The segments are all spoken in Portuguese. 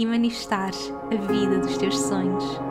e manifestares a vida dos teus sonhos.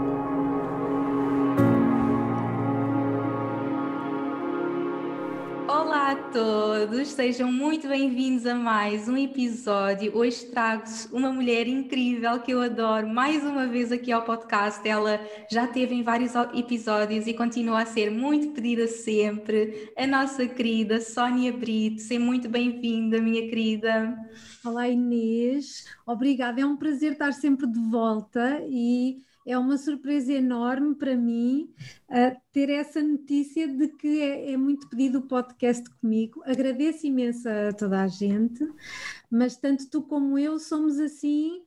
Todos, sejam muito bem-vindos a mais um episódio. Hoje trago-vos uma mulher incrível que eu adoro, mais uma vez aqui ao podcast. Ela já teve em vários episódios e continua a ser muito pedida sempre. A nossa querida Sónia Brito, seja muito bem-vinda, minha querida. Olá Inês, obrigada, é um prazer estar sempre de volta e é uma surpresa enorme para mim uh, ter essa notícia de que é, é, muito pedido o podcast comigo. Agradeço imenso a toda a gente, mas tanto tu como eu somos assim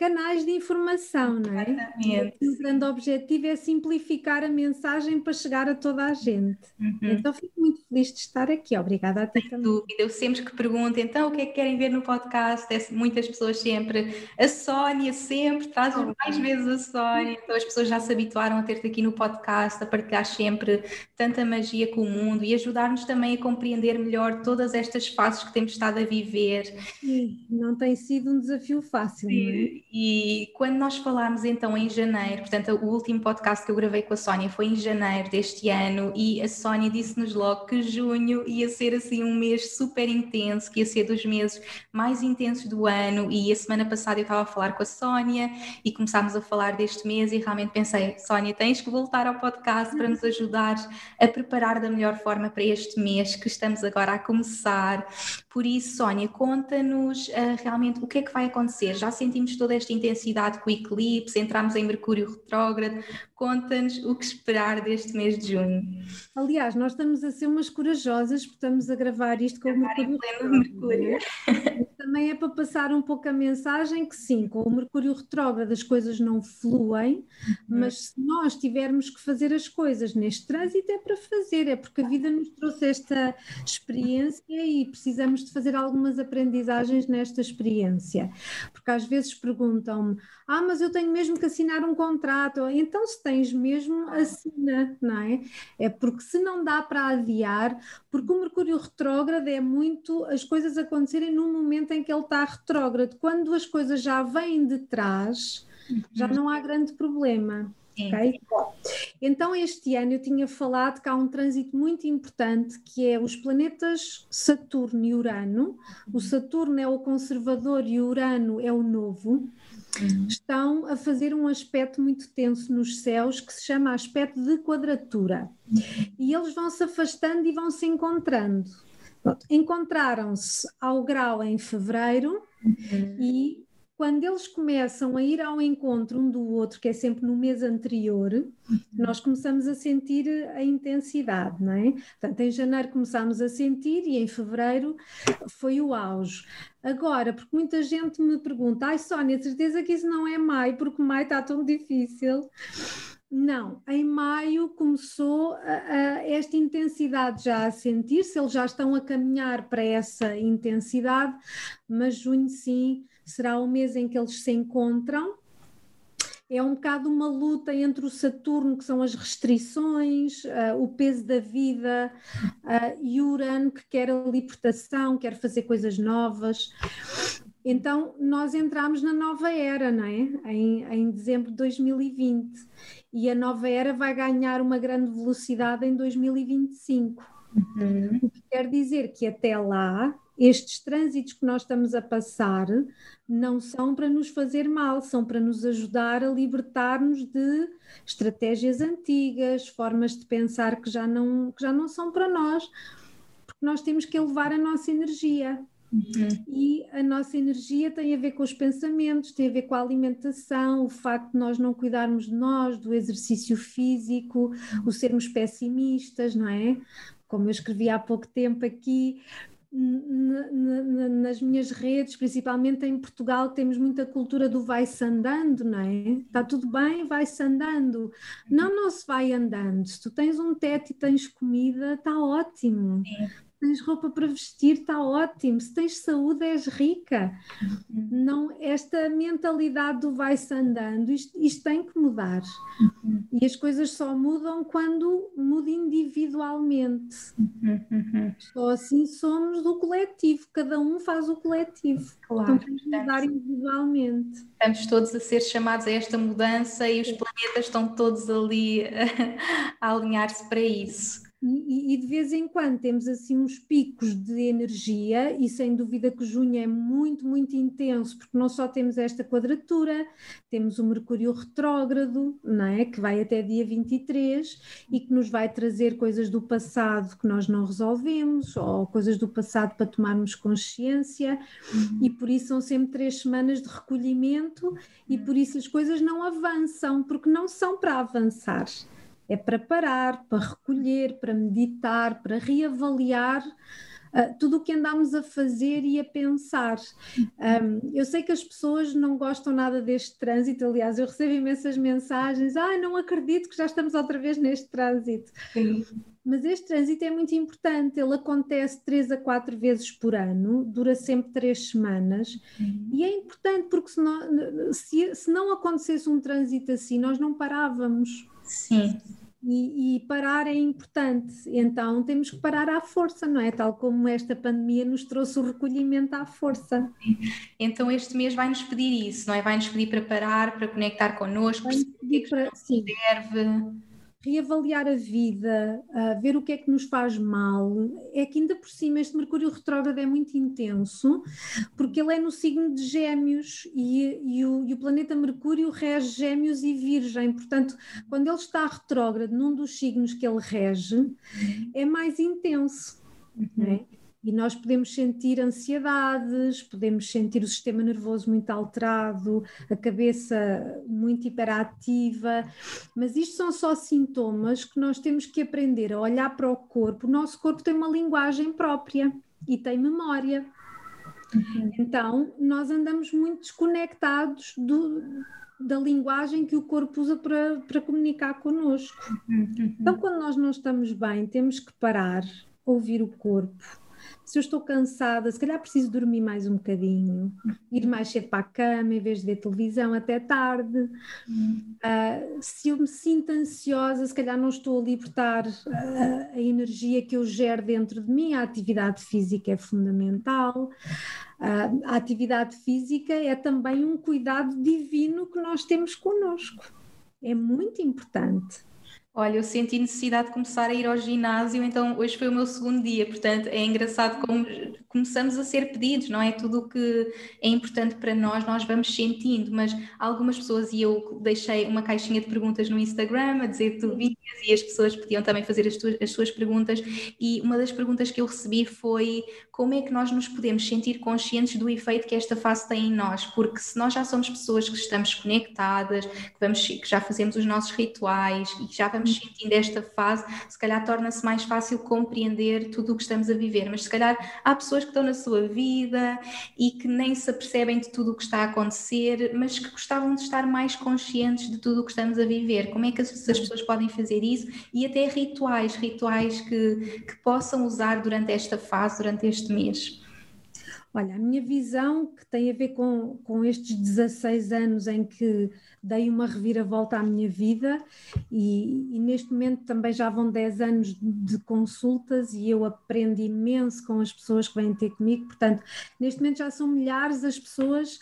canais de informação, não é? Exatamente. O grande objetivo é simplificar a mensagem para chegar a toda a gente. Uhum. Então fico muito feliz de estar aqui. Obrigada a ti também. dúvida. Eu sempre que pergunto, então o que é que querem ver no podcast? É, muitas pessoas sempre, a Sónia sempre, traz oh. mais vezes a Sónia. Então as pessoas já se habituaram a ter-te aqui no podcast, a partilhar sempre tanta magia com o mundo e ajudar-nos também a compreender melhor todas estas fases que temos estado a viver. Sim, não tem sido um desafio fácil, Sim. não é? E quando nós falámos então em janeiro, portanto, o último podcast que eu gravei com a Sónia foi em janeiro deste ano, e a Sónia disse-nos logo que junho ia ser assim um mês super intenso, que ia ser dos meses mais intensos do ano. E a semana passada eu estava a falar com a Sónia e começámos a falar deste mês, e realmente pensei, Sónia, tens que voltar ao podcast para nos ajudar a preparar da melhor forma para este mês que estamos agora a começar. Por isso, Sónia, conta-nos uh, realmente o que é que vai acontecer. Já sentimos toda esta intensidade com o eclipse, entramos em Mercúrio retrógrado. Conta-nos o que esperar deste mês de junho. Aliás, nós estamos a ser umas corajosas porque estamos a gravar isto com o Mercúrio. Mercúrio. Também é para passar um pouco a mensagem que sim, com o Mercúrio retrógrado as coisas não fluem, uhum. mas se nós tivermos que fazer as coisas neste trânsito é para fazer, é porque a vida nos trouxe esta experiência e precisamos de fazer algumas aprendizagens nesta experiência. Porque às vezes perguntam-me: ah, mas eu tenho mesmo que assinar um contrato. Então, se tens mesmo, assina, não é? É porque se não dá para adiar, porque o Mercúrio retrógrado é muito as coisas acontecerem no momento em que ele está retrógrado. Quando as coisas já vêm de trás, já não há grande problema. Okay? Então, este ano eu tinha falado que há um trânsito muito importante que é os planetas Saturno e Urano. O Saturno é o conservador e o Urano é o novo. Uhum. Estão a fazer um aspecto muito tenso nos céus que se chama aspecto de quadratura. Uhum. E eles vão se afastando e vão se encontrando. Encontraram-se ao grau em fevereiro uhum. e quando eles começam a ir ao encontro um do outro, que é sempre no mês anterior, uhum. nós começamos a sentir a intensidade, não é? Portanto, em janeiro começámos a sentir e em fevereiro foi o auge. Agora, porque muita gente me pergunta, ai Sónia, certeza que isso não é maio, porque maio está tão difícil. Não, em maio começou a, a, esta intensidade já a sentir-se, eles já estão a caminhar para essa intensidade, mas junho sim será o mês em que eles se encontram. É um bocado uma luta entre o Saturno, que são as restrições, uh, o peso da vida, uh, e o Urano, que quer a libertação, quer fazer coisas novas. Então, nós entramos na nova era, não é? Em, em dezembro de 2020. E a nova era vai ganhar uma grande velocidade em 2025. Uhum. O que quer dizer que até lá estes trânsitos que nós estamos a passar não são para nos fazer mal, são para nos ajudar a libertar-nos de estratégias antigas, formas de pensar que já não, que já não são para nós, porque nós temos que elevar a nossa energia. Uhum. E a nossa energia tem a ver com os pensamentos, tem a ver com a alimentação, o facto de nós não cuidarmos de nós, do exercício físico, o sermos pessimistas, não é? Como eu escrevi há pouco tempo aqui, nas minhas redes, principalmente em Portugal, temos muita cultura do vai-se andando, não é? Está tudo bem, vai-se andando. Não, não se vai andando. Se tu tens um teto e tens comida, está ótimo. Sim tens roupa para vestir, está ótimo. Se tens saúde, és rica. Uhum. Não, esta mentalidade do vai-se andando, isto, isto, tem que mudar. Uhum. E as coisas só mudam quando muda individualmente. Uhum. Só assim somos do coletivo, cada um faz o coletivo. Claro. Então temos que mudar individualmente. Estamos todos a ser chamados a esta mudança e os planetas estão todos ali a alinhar-se para isso. E, e, de vez em quando temos assim uns picos de energia, e sem dúvida que junho é muito, muito intenso, porque não só temos esta quadratura, temos o Mercúrio retrógrado, não é? que vai até dia 23 e que nos vai trazer coisas do passado que nós não resolvemos, ou coisas do passado para tomarmos consciência, uhum. e por isso são sempre três semanas de recolhimento, e por isso as coisas não avançam, porque não são para avançar é para parar, para recolher, para meditar, para reavaliar uh, tudo o que andamos a fazer e a pensar. Um, eu sei que as pessoas não gostam nada deste trânsito, aliás, eu recebo imensas mensagens: ah, não acredito que já estamos outra vez neste trânsito. Sim. Mas este trânsito é muito importante, ele acontece três a quatro vezes por ano, dura sempre três semanas, uhum. e é importante porque se não, se, se não acontecesse um trânsito assim, nós não parávamos. Sim. E, e, parar é importante, então temos que parar à força, não é? Tal como esta pandemia nos trouxe o recolhimento à força. Então este mês vai-nos pedir isso, não é? Vai-nos pedir para parar, para conectar connosco, perceber o que é que para, serve reavaliar a vida, ver o que é que nos faz mal, é que ainda por cima este Mercúrio retrógrado é muito intenso, porque ele é no signo de Gêmeos e, e, o, e o, planeta Mercúrio rege Gêmeos e Virgem, portanto, quando ele está retrógrado num dos signos que ele rege, é mais intenso. Uhum. É? E nós podemos sentir ansiedades, podemos sentir o sistema nervoso muito alterado, a cabeça muito hiperativa, mas isto são só sintomas que nós temos que aprender a olhar para o corpo. O nosso corpo tem uma linguagem própria e tem memória. Uhum. Então, nós andamos muito desconectados do, da linguagem que o corpo usa para, para comunicar connosco. Uhum. Então, quando nós não estamos bem, temos que parar, ouvir o corpo se eu estou cansada, se calhar preciso dormir mais um bocadinho, ir mais cedo para a cama em vez de ver televisão até tarde. Uh, se eu me sinto ansiosa, se calhar não estou a libertar uh, a energia que eu gero dentro de mim, a atividade física é fundamental. Uh, a atividade física é também um cuidado divino que nós temos connosco. É muito importante. Olha, eu senti necessidade de começar a ir ao ginásio, então hoje foi o meu segundo dia, portanto é engraçado como começamos a ser pedidos, não é? Tudo o que é importante para nós, nós vamos sentindo, mas algumas pessoas, e eu deixei uma caixinha de perguntas no Instagram a dizer que tu vias e as pessoas podiam também fazer as, tuas, as suas perguntas, e uma das perguntas que eu recebi foi como é que nós nos podemos sentir conscientes do efeito que esta fase tem em nós, porque se nós já somos pessoas que estamos conectadas, que, vamos, que já fazemos os nossos rituais e que já vamos sentindo esta fase, se calhar torna-se mais fácil compreender tudo o que estamos a viver, mas se calhar há pessoas que estão na sua vida e que nem se apercebem de tudo o que está a acontecer, mas que gostavam de estar mais conscientes de tudo o que estamos a viver. Como é que as, as pessoas podem fazer isso? E até rituais, rituais que, que possam usar durante esta fase, durante este mês? Olha, a minha visão, que tem a ver com, com estes 16 anos em que dei uma reviravolta à minha vida, e, e, neste momento também já vão 10 anos de consultas e eu aprendo imenso com as pessoas que vêm ter comigo. Portanto, neste momento já são milhares as pessoas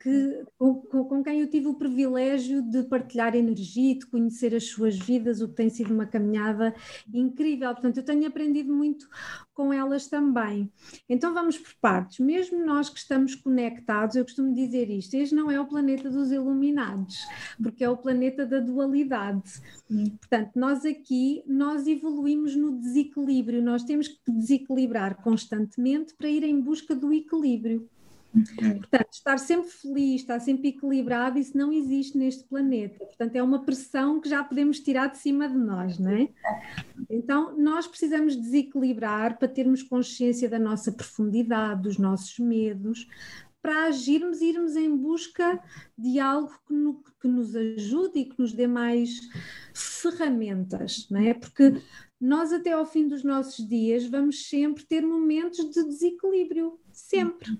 que, com, com quem eu tive o privilégio de partilhar energia, de conhecer as suas vidas, o que tem sido uma caminhada incrível. Portanto, eu tenho aprendido muito com elas também. Então vamos por partes. Mesmo nós que estamos conectados, eu costumo dizer isto: este não é o planeta dos iluminados, porque é o planeta da dualidade. Portanto, nós aqui nós evoluímos no desequilíbrio, nós temos que desequilibrar constantemente para ir em busca do equilíbrio. Uhum. Portanto, estar sempre feliz, estar sempre equilibrado, isso não existe neste planeta. Portanto, é uma pressão que já podemos tirar de cima de nós, não é? Então, nós precisamos desequilibrar para termos consciência da nossa profundidade, dos nossos medos, para agirmos e irmos em busca de algo que, no, que nos ajude e que nos dê mais ferramentas, não é? Porque nós até ao fim dos nossos dias vamos sempre ter momentos de desequilíbrio, sempre.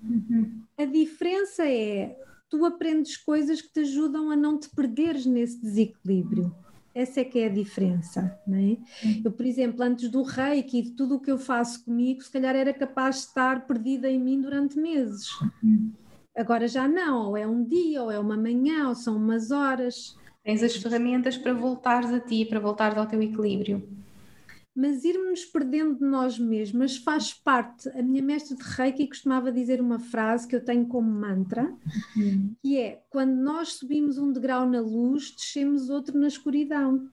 A diferença é tu aprendes coisas que te ajudam a não te perderes nesse desequilíbrio. Essa é que é a diferença, não é? Eu, por exemplo, antes do reiki e de tudo o que eu faço comigo, se calhar era capaz de estar perdida em mim durante meses. Agora já não, ou é um dia, ou é uma manhã, ou são umas horas. Tens as ferramentas para voltares a ti, para voltares ao teu equilíbrio mas irmos perdendo de nós mesmas faz parte. A minha mestra de Reiki costumava dizer uma frase que eu tenho como mantra, uhum. que é quando nós subimos um degrau na luz, descemos outro na escuridão,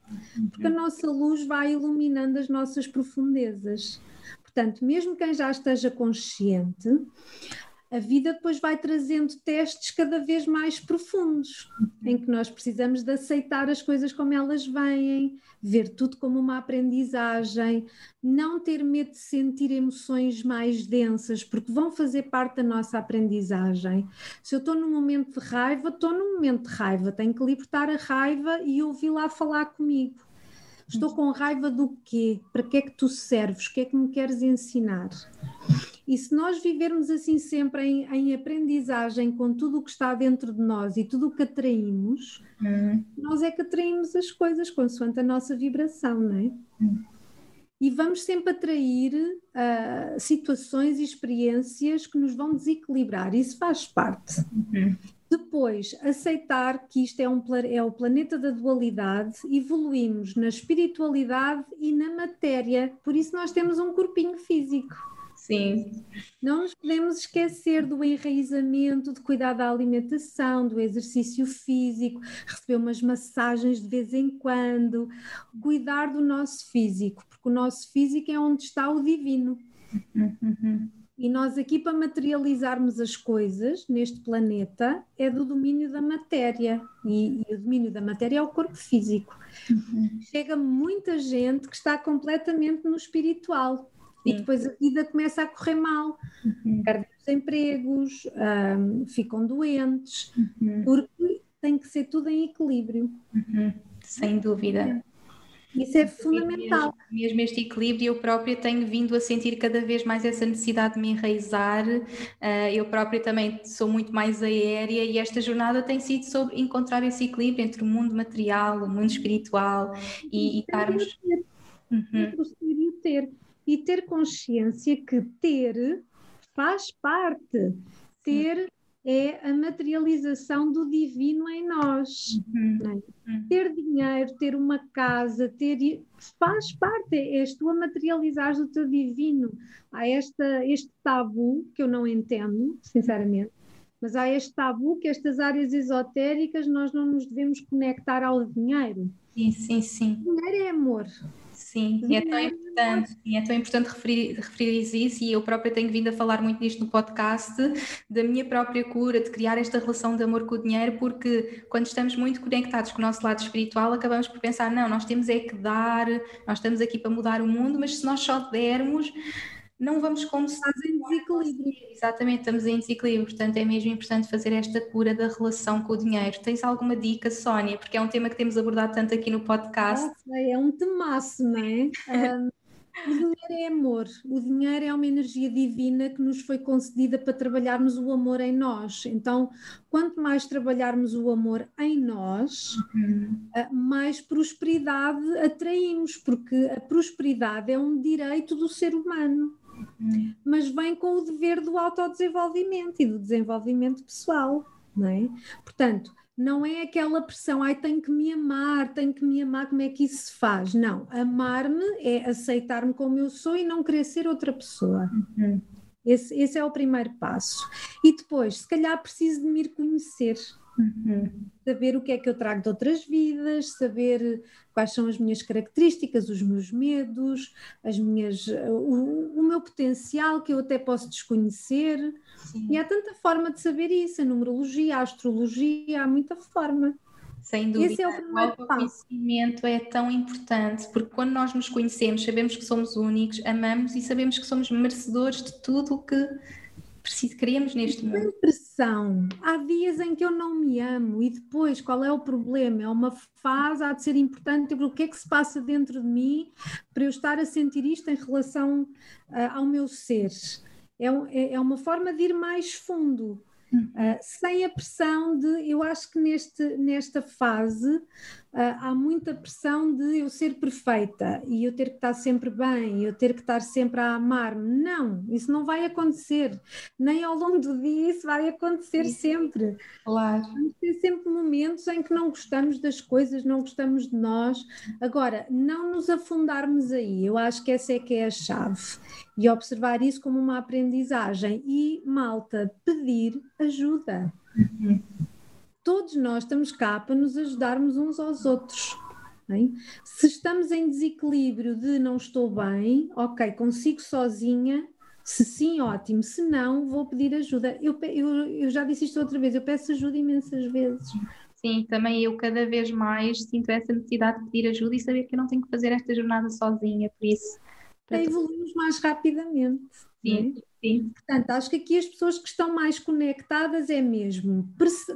porque a nossa luz vai iluminando as nossas profundezas. Portanto, mesmo quem já esteja consciente, a vida depois vai trazendo testes cada vez mais profundos, em que nós precisamos de aceitar as coisas como elas vêm, ver tudo como uma aprendizagem, não ter medo de sentir emoções mais densas, porque vão fazer parte da nossa aprendizagem. Se eu estou num momento de raiva, estou num momento de raiva, tenho que libertar a raiva e ouvir lá falar comigo. Estou com raiva do quê? Para que é que tu serves? O que é que me queres ensinar? E se nós vivermos assim sempre em, em aprendizagem com tudo o que está dentro de nós e tudo o que atraímos, uhum. nós é que atraímos as coisas consoante a nossa vibração, não é? Uhum. E vamos sempre atrair uh, situações e experiências que nos vão desequilibrar, isso faz parte. Uhum. Depois, aceitar que isto é, um, é o planeta da dualidade, evoluímos na espiritualidade e na matéria, por isso nós temos um corpinho físico. Sim. Não nos podemos esquecer do enraizamento, de cuidar da alimentação, do exercício físico, receber umas massagens de vez em quando, cuidar do nosso físico, porque o nosso físico é onde está o divino. Uhum. E nós aqui para materializarmos as coisas neste planeta é do domínio da matéria e, e o domínio da matéria é o corpo físico. Uhum. Chega muita gente que está completamente no espiritual e depois a vida começa a correr mal, uhum. perdem os empregos, um, ficam doentes, uhum. porque tem que ser tudo em equilíbrio. Uhum. Sem dúvida. Isso é fundamental. Mesmo, mesmo, este equilíbrio, eu própria tenho vindo a sentir cada vez mais essa necessidade de me enraizar. Uh, eu própria também sou muito mais aérea e esta jornada tem sido sobre encontrar esse equilíbrio entre o mundo material, o mundo espiritual e, e estarmos. Uhum. ter e ter consciência que ter faz parte. Ter é a materialização do divino em nós. Uhum. É? Uhum. Ter dinheiro, ter uma casa, ter faz parte, és tu a materializares o teu divino. Há esta, este tabu que eu não entendo, sinceramente, mas há este tabu que estas áreas esotéricas nós não nos devemos conectar ao dinheiro. Sim, sim, sim. Dinheiro é amor. Sim, é tão importante, é tão importante referir, referir isso e eu própria tenho vindo a falar muito nisto no podcast, da minha própria cura, de criar esta relação de amor com o dinheiro, porque quando estamos muito conectados com o nosso lado espiritual, acabamos por pensar, não, nós temos é que dar, nós estamos aqui para mudar o mundo, mas se nós só dermos, não vamos conseguir. em desequilíbrio. Exatamente, estamos em desequilíbrio, portanto é mesmo importante fazer esta cura da relação com o dinheiro. Tens alguma dica, Sónia? Porque é um tema que temos abordado tanto aqui no podcast. é um temaço, não é? Um, o dinheiro é amor, o dinheiro é uma energia divina que nos foi concedida para trabalharmos o amor em nós. Então, quanto mais trabalharmos o amor em nós, uhum. mais prosperidade atraímos, porque a prosperidade é um direito do ser humano. Mas vem com o dever do autodesenvolvimento e do desenvolvimento pessoal, não é? Portanto, não é aquela pressão, ai, tenho que me amar, tenho que me amar, como é que isso se faz? Não, amar-me é aceitar-me como eu sou e não querer ser outra pessoa. Uhum. Esse, esse é o primeiro passo. E depois, se calhar preciso de me ir conhecer, Uhum. Saber o que é que eu trago de outras vidas, saber quais são as minhas características, os meus medos, as minhas, o, o meu potencial que eu até posso desconhecer. Sim. E há tanta forma de saber isso, a numerologia, a astrologia, há muita forma. Sem dúvida, Esse é o, o autoconhecimento é tão importante, porque quando nós nos conhecemos, sabemos que somos únicos, amamos e sabemos que somos merecedores de tudo o que queremos neste mundo. Há dias em que eu não me amo e depois qual é o problema? É uma fase, há de ser importante o que é que se passa dentro de mim para eu estar a sentir isto em relação uh, ao meu ser. É, é, é uma forma de ir mais fundo. Uh, sem a pressão de, eu acho que neste, nesta fase uh, há muita pressão de eu ser perfeita e eu ter que estar sempre bem, eu ter que estar sempre a amar-me. Não, isso não vai acontecer. Nem ao longo do dia isso vai acontecer Sim. sempre. Claro. Vamos ter sempre momentos em que não gostamos das coisas, não gostamos de nós. Agora, não nos afundarmos aí. Eu acho que essa é que é a chave. E observar isso como uma aprendizagem. E, malta, pedir ajuda. Todos nós estamos cá para nos ajudarmos uns aos outros. Bem? Se estamos em desequilíbrio de não estou bem, ok, consigo sozinha. Se sim, ótimo. Se não, vou pedir ajuda. Eu, eu, eu já disse isto outra vez, eu peço ajuda imensas vezes. Sim, também eu cada vez mais sinto essa necessidade de pedir ajuda e saber que eu não tenho que fazer esta jornada sozinha, por isso. Para evoluirmos mais rapidamente. Sim, sim. Portanto, acho que aqui as pessoas que estão mais conectadas é mesmo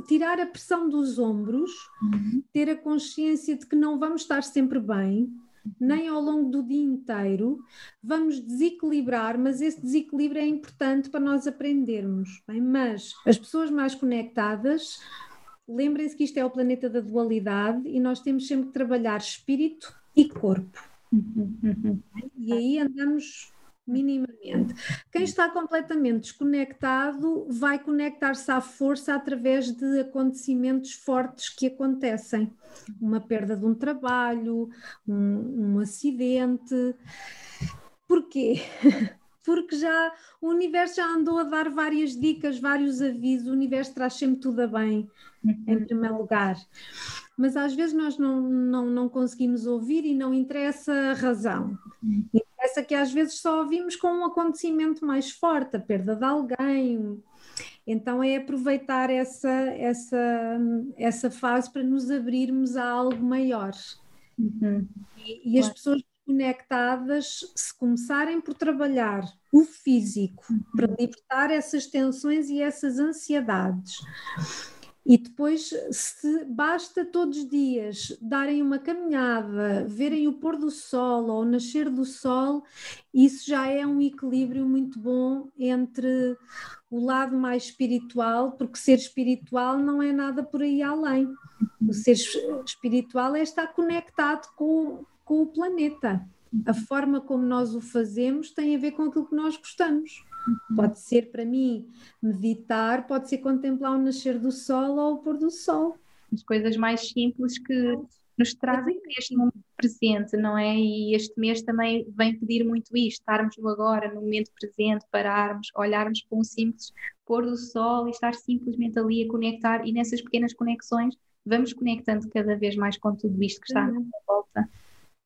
tirar a pressão dos ombros, uhum. ter a consciência de que não vamos estar sempre bem, uhum. nem ao longo do dia inteiro, vamos desequilibrar, mas esse desequilíbrio é importante para nós aprendermos. Bem? Mas as pessoas mais conectadas, lembrem-se que isto é o planeta da dualidade e nós temos sempre que trabalhar espírito e corpo. E aí andamos minimamente. Quem está completamente desconectado vai conectar-se à força através de acontecimentos fortes que acontecem. Uma perda de um trabalho, um, um acidente. Porquê? Porque já o universo já andou a dar várias dicas, vários avisos, o universo traz sempre tudo a bem, em uhum. primeiro lugar mas às vezes nós não, não, não conseguimos ouvir e não interessa a razão. Interessa que às vezes só ouvimos com um acontecimento mais forte, a perda de alguém. Então é aproveitar essa, essa, essa fase para nos abrirmos a algo maior. Uhum. E, e as pessoas conectadas, se começarem por trabalhar o físico uhum. para libertar essas tensões e essas ansiedades e depois, se basta todos os dias darem uma caminhada, verem o pôr do sol ou o nascer do sol, isso já é um equilíbrio muito bom entre o lado mais espiritual, porque ser espiritual não é nada por aí além. O ser espiritual é estar conectado com, com o planeta. A forma como nós o fazemos tem a ver com aquilo que nós gostamos. Uhum. Pode ser para mim meditar, pode ser contemplar o nascer do sol ou o pôr do sol. As coisas mais simples que nos trazem este momento presente, não é? E este mês também vem pedir muito isto, estarmos no agora, no momento presente, pararmos, olharmos para um simples pôr do sol e estar simplesmente ali a conectar e nessas pequenas conexões vamos conectando cada vez mais com tudo isto que está uhum. à nossa volta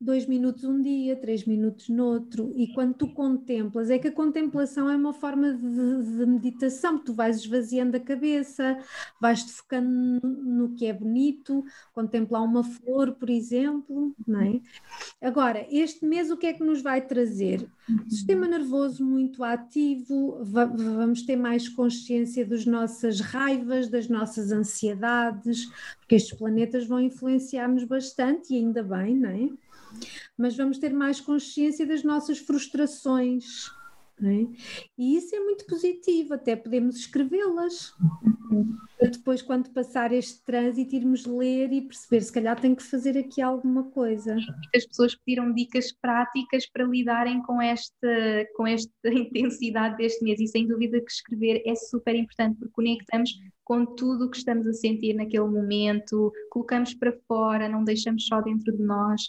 dois minutos um dia, três minutos noutro, e quando tu contemplas, é que a contemplação é uma forma de, de meditação, tu vais esvaziando a cabeça, vais-te focando no, no, que é bonito, contemplar uma flor, por exemplo, não é? Agora, este mês o que é que nos vai trazer? Sistema nervoso muito ativo, va vamos ter mais consciência das nossas raivas, das nossas ansiedades, porque estes planetas vão influenciar-nos bastante, e ainda bem, não é? Mas vamos ter mais consciência das nossas frustrações. É? E isso é muito positivo, até podemos escrevê-las. Depois, quando passar este trânsito, irmos ler e perceber se calhar tem que fazer aqui alguma coisa. As pessoas pediram dicas práticas para lidarem com esta, com esta intensidade deste mês, e sem dúvida que escrever é super importante porque conectamos com tudo o que estamos a sentir naquele momento, colocamos para fora, não deixamos só dentro de nós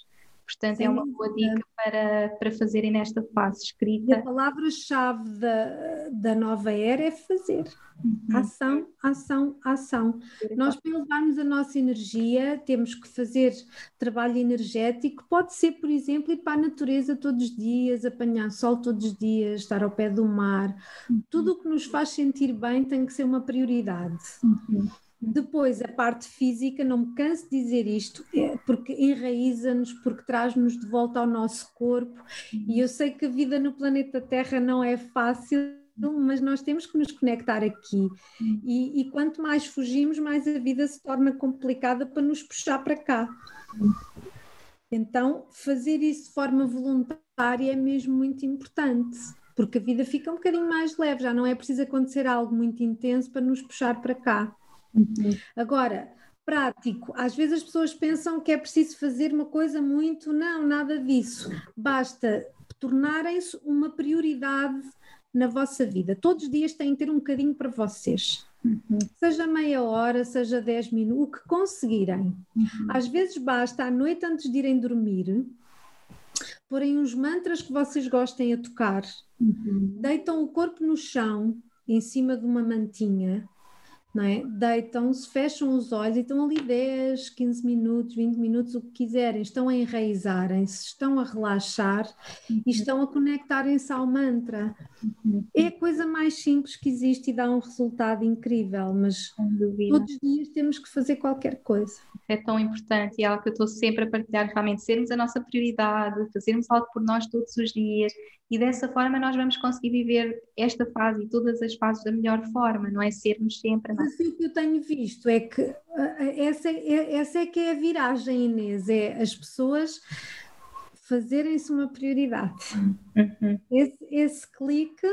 Portanto, Sim. é uma boa dica para, para fazerem nesta fase escrita. E a palavra-chave da, da nova era é fazer. Uhum. Ação, ação, ação. Nós, para elevarmos a nossa energia, temos que fazer trabalho energético. Pode ser, por exemplo, ir para a natureza todos os dias, apanhar sol todos os dias, estar ao pé do mar. Uhum. Tudo o que nos faz sentir bem tem que ser uma prioridade. Uhum. Depois, a parte física, não me canso de dizer isto, é porque enraiza-nos, porque traz-nos de volta ao nosso corpo. E eu sei que a vida no planeta Terra não é fácil, mas nós temos que nos conectar aqui. E, e quanto mais fugimos, mais a vida se torna complicada para nos puxar para cá. Então, fazer isso de forma voluntária é mesmo muito importante porque a vida fica um bocadinho mais leve, já não é preciso acontecer algo muito intenso para nos puxar para cá. Uhum. Agora, prático, às vezes as pessoas pensam que é preciso fazer uma coisa muito, não, nada disso. Basta tornarem-se uma prioridade na vossa vida. Todos os dias têm que ter um bocadinho para vocês. Uhum. Seja meia hora, seja dez minutos, o que conseguirem. Uhum. Às vezes basta à noite antes de irem dormir, porem uns mantras que vocês gostem a tocar, uhum. deitam o corpo no chão, em cima de uma mantinha, é? Deitam-se, fecham os olhos e estão ali 10, 15 minutos, 20 minutos, o que quiserem, estão a enraizarem-se, estão a relaxar uhum. e estão a conectarem-se ao mantra. Uhum. É a coisa mais simples que existe e dá um resultado incrível, mas todos os dias temos que fazer qualquer coisa. É tão importante e é algo que eu estou sempre a partilhar, realmente sermos a nossa prioridade, fazermos algo por nós todos os dias e dessa forma nós vamos conseguir viver esta fase e todas as fases da melhor forma, não é sermos sempre. Mas assim, o que eu tenho visto é que essa, é, essa é que é a viragem, Inês, é as pessoas fazerem-se uma prioridade. Uhum. Esse, esse clique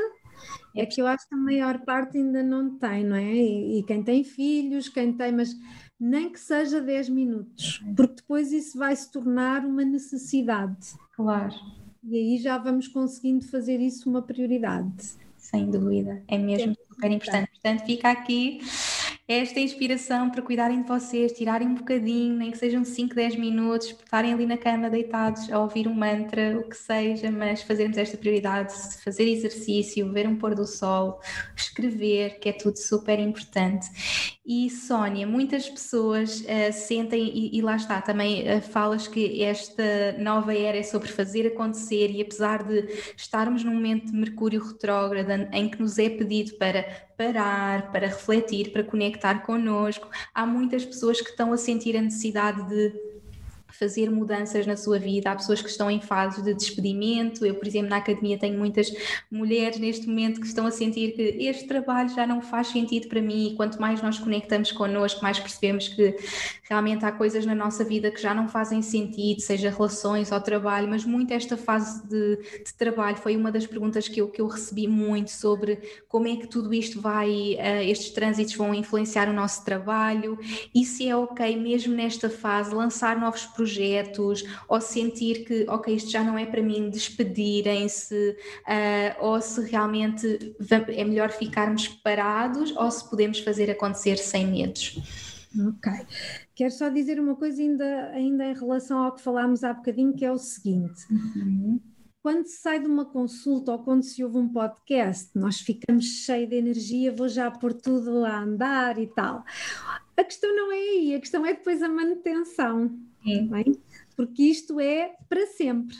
é que eu acho que a maior parte ainda não tem, não é? E, e, quem tem filhos, quem tem, mas nem que seja 10 minutos, porque depois isso vai se tornar uma necessidade. Claro. E aí já vamos conseguindo fazer isso uma prioridade. Sem dúvida, é mesmo é super importante. Portanto, fica aqui esta inspiração para cuidarem de vocês, tirarem um bocadinho, nem que sejam 5, 10 minutos, estarem ali na cama deitados a ouvir um mantra, o que seja, mas fazermos esta prioridade, fazer exercício, ver um pôr do sol, escrever, que é tudo super importante. E Sónia, muitas pessoas uh, sentem, e, e, lá está, também uh, falas que esta nova era é sobre fazer acontecer, e apesar de estarmos num momento de Mercúrio retrógrado em que nos é pedido para parar, para refletir, para conectar connosco, há muitas pessoas que estão a sentir a necessidade de fazer mudanças na sua vida. Há pessoas que estão em fase de despedimento. Eu, por exemplo, na academia tenho muitas mulheres neste momento que estão a sentir que este trabalho já não faz sentido para mim. E quanto mais nós conectamos connosco, mais percebemos que realmente há coisas na nossa vida que já não fazem sentido, seja relações ou trabalho, mas muito esta fase de, de trabalho foi uma das perguntas que eu, que eu recebi muito sobre como é que tudo isto vai, uh, estes trânsitos vão influenciar o nosso trabalho e se é ok mesmo nesta fase lançar novos projetos projetos ou sentir que, ok, isto já não é para mim, despedirem-se, uh, ou se realmente é melhor ficarmos parados ou se podemos fazer acontecer sem medos. Ok. Quero só dizer uma coisa ainda, ainda em relação ao que falámos há bocadinho, que é o seguinte. Uhum. Quando se sai de uma consulta ou quando se ouve um podcast, nós ficamos cheios de energia, vou já pôr tudo a andar e tal. A questão não é aí, a questão é depois a manutenção. Bem? Porque isto é para sempre.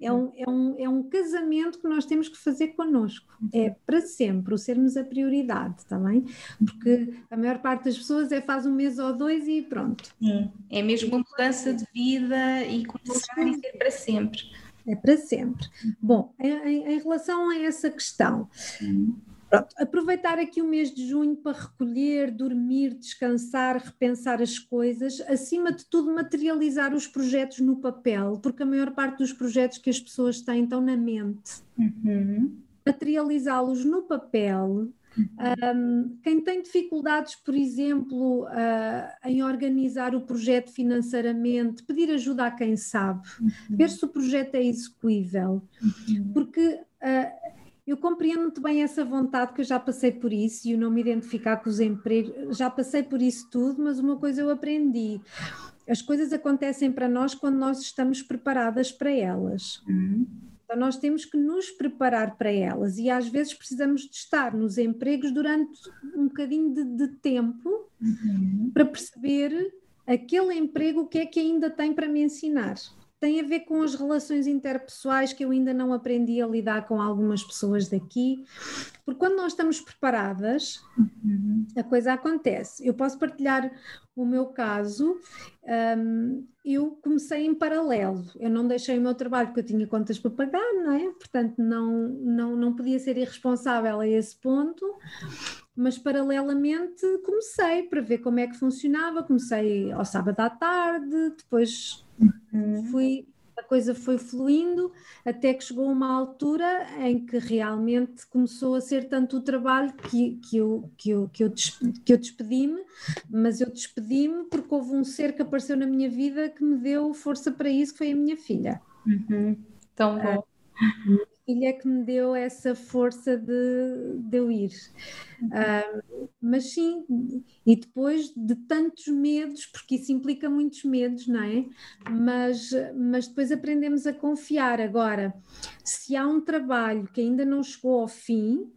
É um, é, um, é um casamento que nós temos que fazer connosco. É para sempre, o sermos a prioridade, está bem? Porque a maior parte das pessoas é faz um mês ou dois e pronto. É mesmo uma mudança de vida e começar a ser para sempre. É para sempre. Bom, em, em relação a essa questão, Pronto, aproveitar aqui o mês de junho para recolher, dormir, descansar, repensar as coisas, acima de tudo materializar os projetos no papel, porque a maior parte dos projetos que as pessoas têm estão na mente. Uhum. Materializá-los no papel. Um, quem tem dificuldades, por exemplo, uh, em organizar o projeto financeiramente, pedir ajuda a quem sabe, uhum. ver se o projeto é execuível, uhum. porque uh, eu compreendo muito bem essa vontade, que eu já passei por isso e o não me identificar com os empregos, já passei por isso tudo, mas uma coisa eu aprendi. as coisas acontecem para nós quando nós estamos preparadas para elas. Uhum. Então, nós temos que nos preparar para elas e às vezes precisamos de estar nos empregos durante um bocadinho de, de tempo uhum. para perceber aquele emprego o que é que ainda tem para me ensinar tem a ver com as relações interpessoais que eu ainda não aprendi a lidar com algumas pessoas daqui, porque quando nós estamos preparadas, uhum. a coisa acontece. Eu posso partilhar o meu caso, um, eu comecei em paralelo, eu não deixei o meu trabalho porque eu tinha contas para pagar, não é? Portanto, não, não, não podia ser irresponsável a esse ponto, mas paralelamente comecei para ver como é que funcionava, comecei ao sábado à tarde, depois Uhum. Fui, a coisa foi fluindo até que chegou uma altura em que realmente começou a ser tanto o trabalho que, que eu, que eu, que eu, que eu despedi-me, mas eu despedi-me porque houve um ser que apareceu na minha vida que me deu força para isso, que foi a minha filha. Uhum. Tão bom. Uh, filha que me deu essa força de, de eu ir. Uh, mas sim, e depois de tantos medos, porque isso implica muitos medos, não é? Mas, mas depois aprendemos a confiar. Agora, se há um trabalho que ainda não chegou ao fim,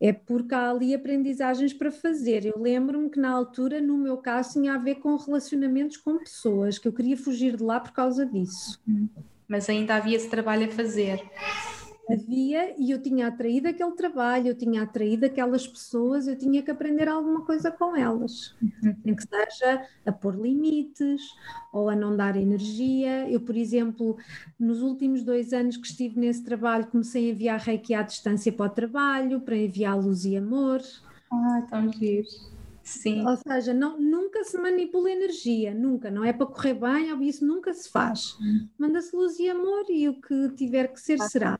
é porque há ali aprendizagens para fazer. Eu lembro-me que na altura, no meu caso, tinha a ver com relacionamentos com pessoas, que eu queria fugir de lá por causa disso. Mas ainda havia esse trabalho a fazer havia e eu tinha atraído aquele trabalho, eu tinha atraído aquelas pessoas, eu tinha que aprender alguma coisa com elas, uhum. nem que seja a pôr limites ou a não dar energia. Eu, por exemplo, nos últimos dois anos que estive nesse trabalho, comecei a enviar reiki à distância para o trabalho, para enviar luz e amor. Ah, tão giro. Sim. Ou seja, não, nunca se manipula energia, nunca, não é para correr bem, isso nunca se faz. Uhum. Manda-se luz e amor e o que tiver que ser será.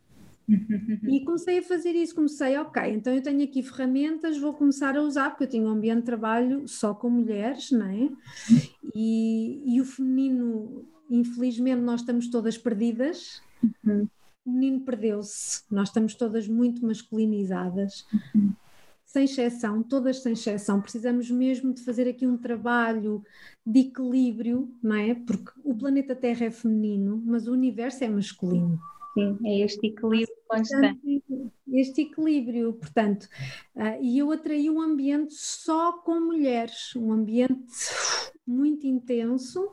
E comecei a fazer isso, comecei, ok, então eu tenho aqui ferramentas, vou começar a usar, porque eu tenho um ambiente de trabalho só com mulheres, não é? E, e o feminino, infelizmente, nós estamos todas perdidas. Uhum. O menino perdeu-se, nós estamos todas muito masculinizadas. Uhum. Sem exceção, todas sem exceção, precisamos mesmo de fazer aqui um trabalho de equilíbrio, não é? Porque o planeta Terra é feminino, mas o universo é masculino. Sim, é este equilíbrio constante. Este equilíbrio, portanto, uh, e eu atraí um ambiente só com mulheres, um ambiente muito intenso.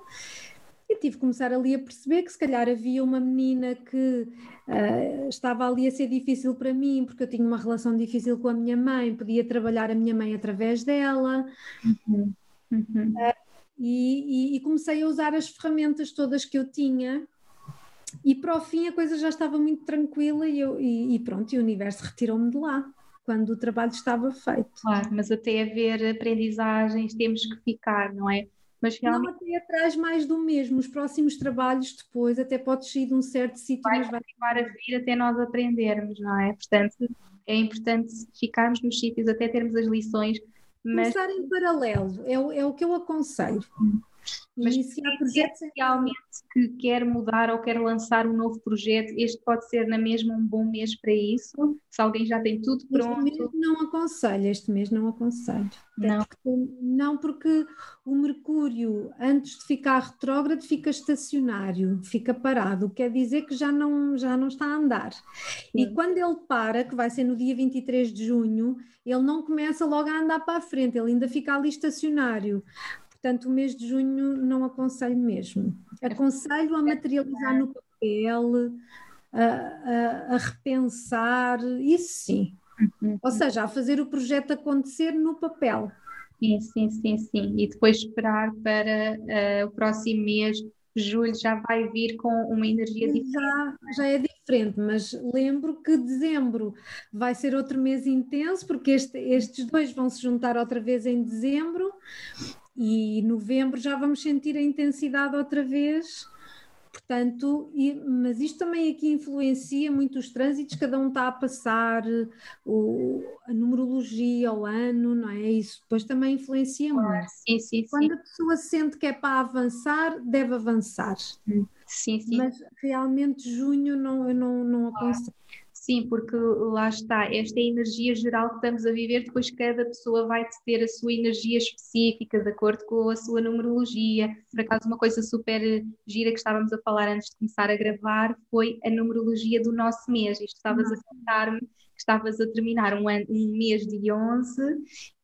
E tive que começar ali a perceber que se calhar havia uma menina que uh, estava ali a ser difícil para mim, porque eu tinha uma relação difícil com a minha mãe, podia trabalhar a minha mãe através dela. Uhum. Uhum. Uh, e, e, e comecei a usar as ferramentas todas que eu tinha e para o fim a coisa já estava muito tranquila e, eu, e, e pronto, e o universo retirou-me de lá quando o trabalho estava feito. Claro, mas até haver aprendizagens temos que ficar, não é? Mas realmente... Não, até atrás mais do mesmo. Os próximos trabalhos depois até pode sair de um certo sítio. Vai continuar a vir até nós aprendermos, não é? Portanto, é importante ficarmos nos sítios até termos as lições. Mas... Começar em paralelo, é é o que eu aconselho. Mas se há projeto realmente que quer mudar ou quer lançar um novo projeto, este pode ser na mesma um bom mês para isso? Se alguém já tem tudo pronto? Este mês não aconselho, este mês não aconselho. Não. Porque, não, porque o Mercúrio, antes de ficar retrógrado, fica estacionário, fica parado, quer dizer que já não, já não está a andar. E quando ele para, que vai ser no dia 23 de junho, ele não começa logo a andar para a frente, ele ainda fica ali estacionário. Portanto, o mês de junho não aconselho mesmo. Aconselho a materializar no papel, a, a, a repensar, isso sim. Uhum. Ou seja, a fazer o projeto acontecer no papel. Sim, sim, sim, sim. E depois esperar para uh, o próximo mês, julho, já vai vir com uma energia diferente. Já, já é diferente, mas lembro que dezembro vai ser outro mês intenso, porque este, estes dois vão se juntar outra vez em dezembro e novembro já vamos sentir a intensidade outra vez. Portanto, e, mas isto também aqui influencia muito os trânsitos, cada um está a passar, o, a numerologia, o ano, não é? Isso depois também influencia claro, muito. Sim, sim, Quando sim. a pessoa sente que é para avançar, deve avançar. Sim, sim. Mas realmente junho não, eu não, não aconselho. Sim, porque lá está, esta é a energia geral que estamos a viver, depois cada pessoa vai ter a sua energia específica, de acordo com a sua numerologia. Por acaso, uma coisa super gira que estávamos a falar antes de começar a gravar foi a numerologia do nosso mês. Isto estavas a contar-me que estavas a terminar um, ano, um mês de 11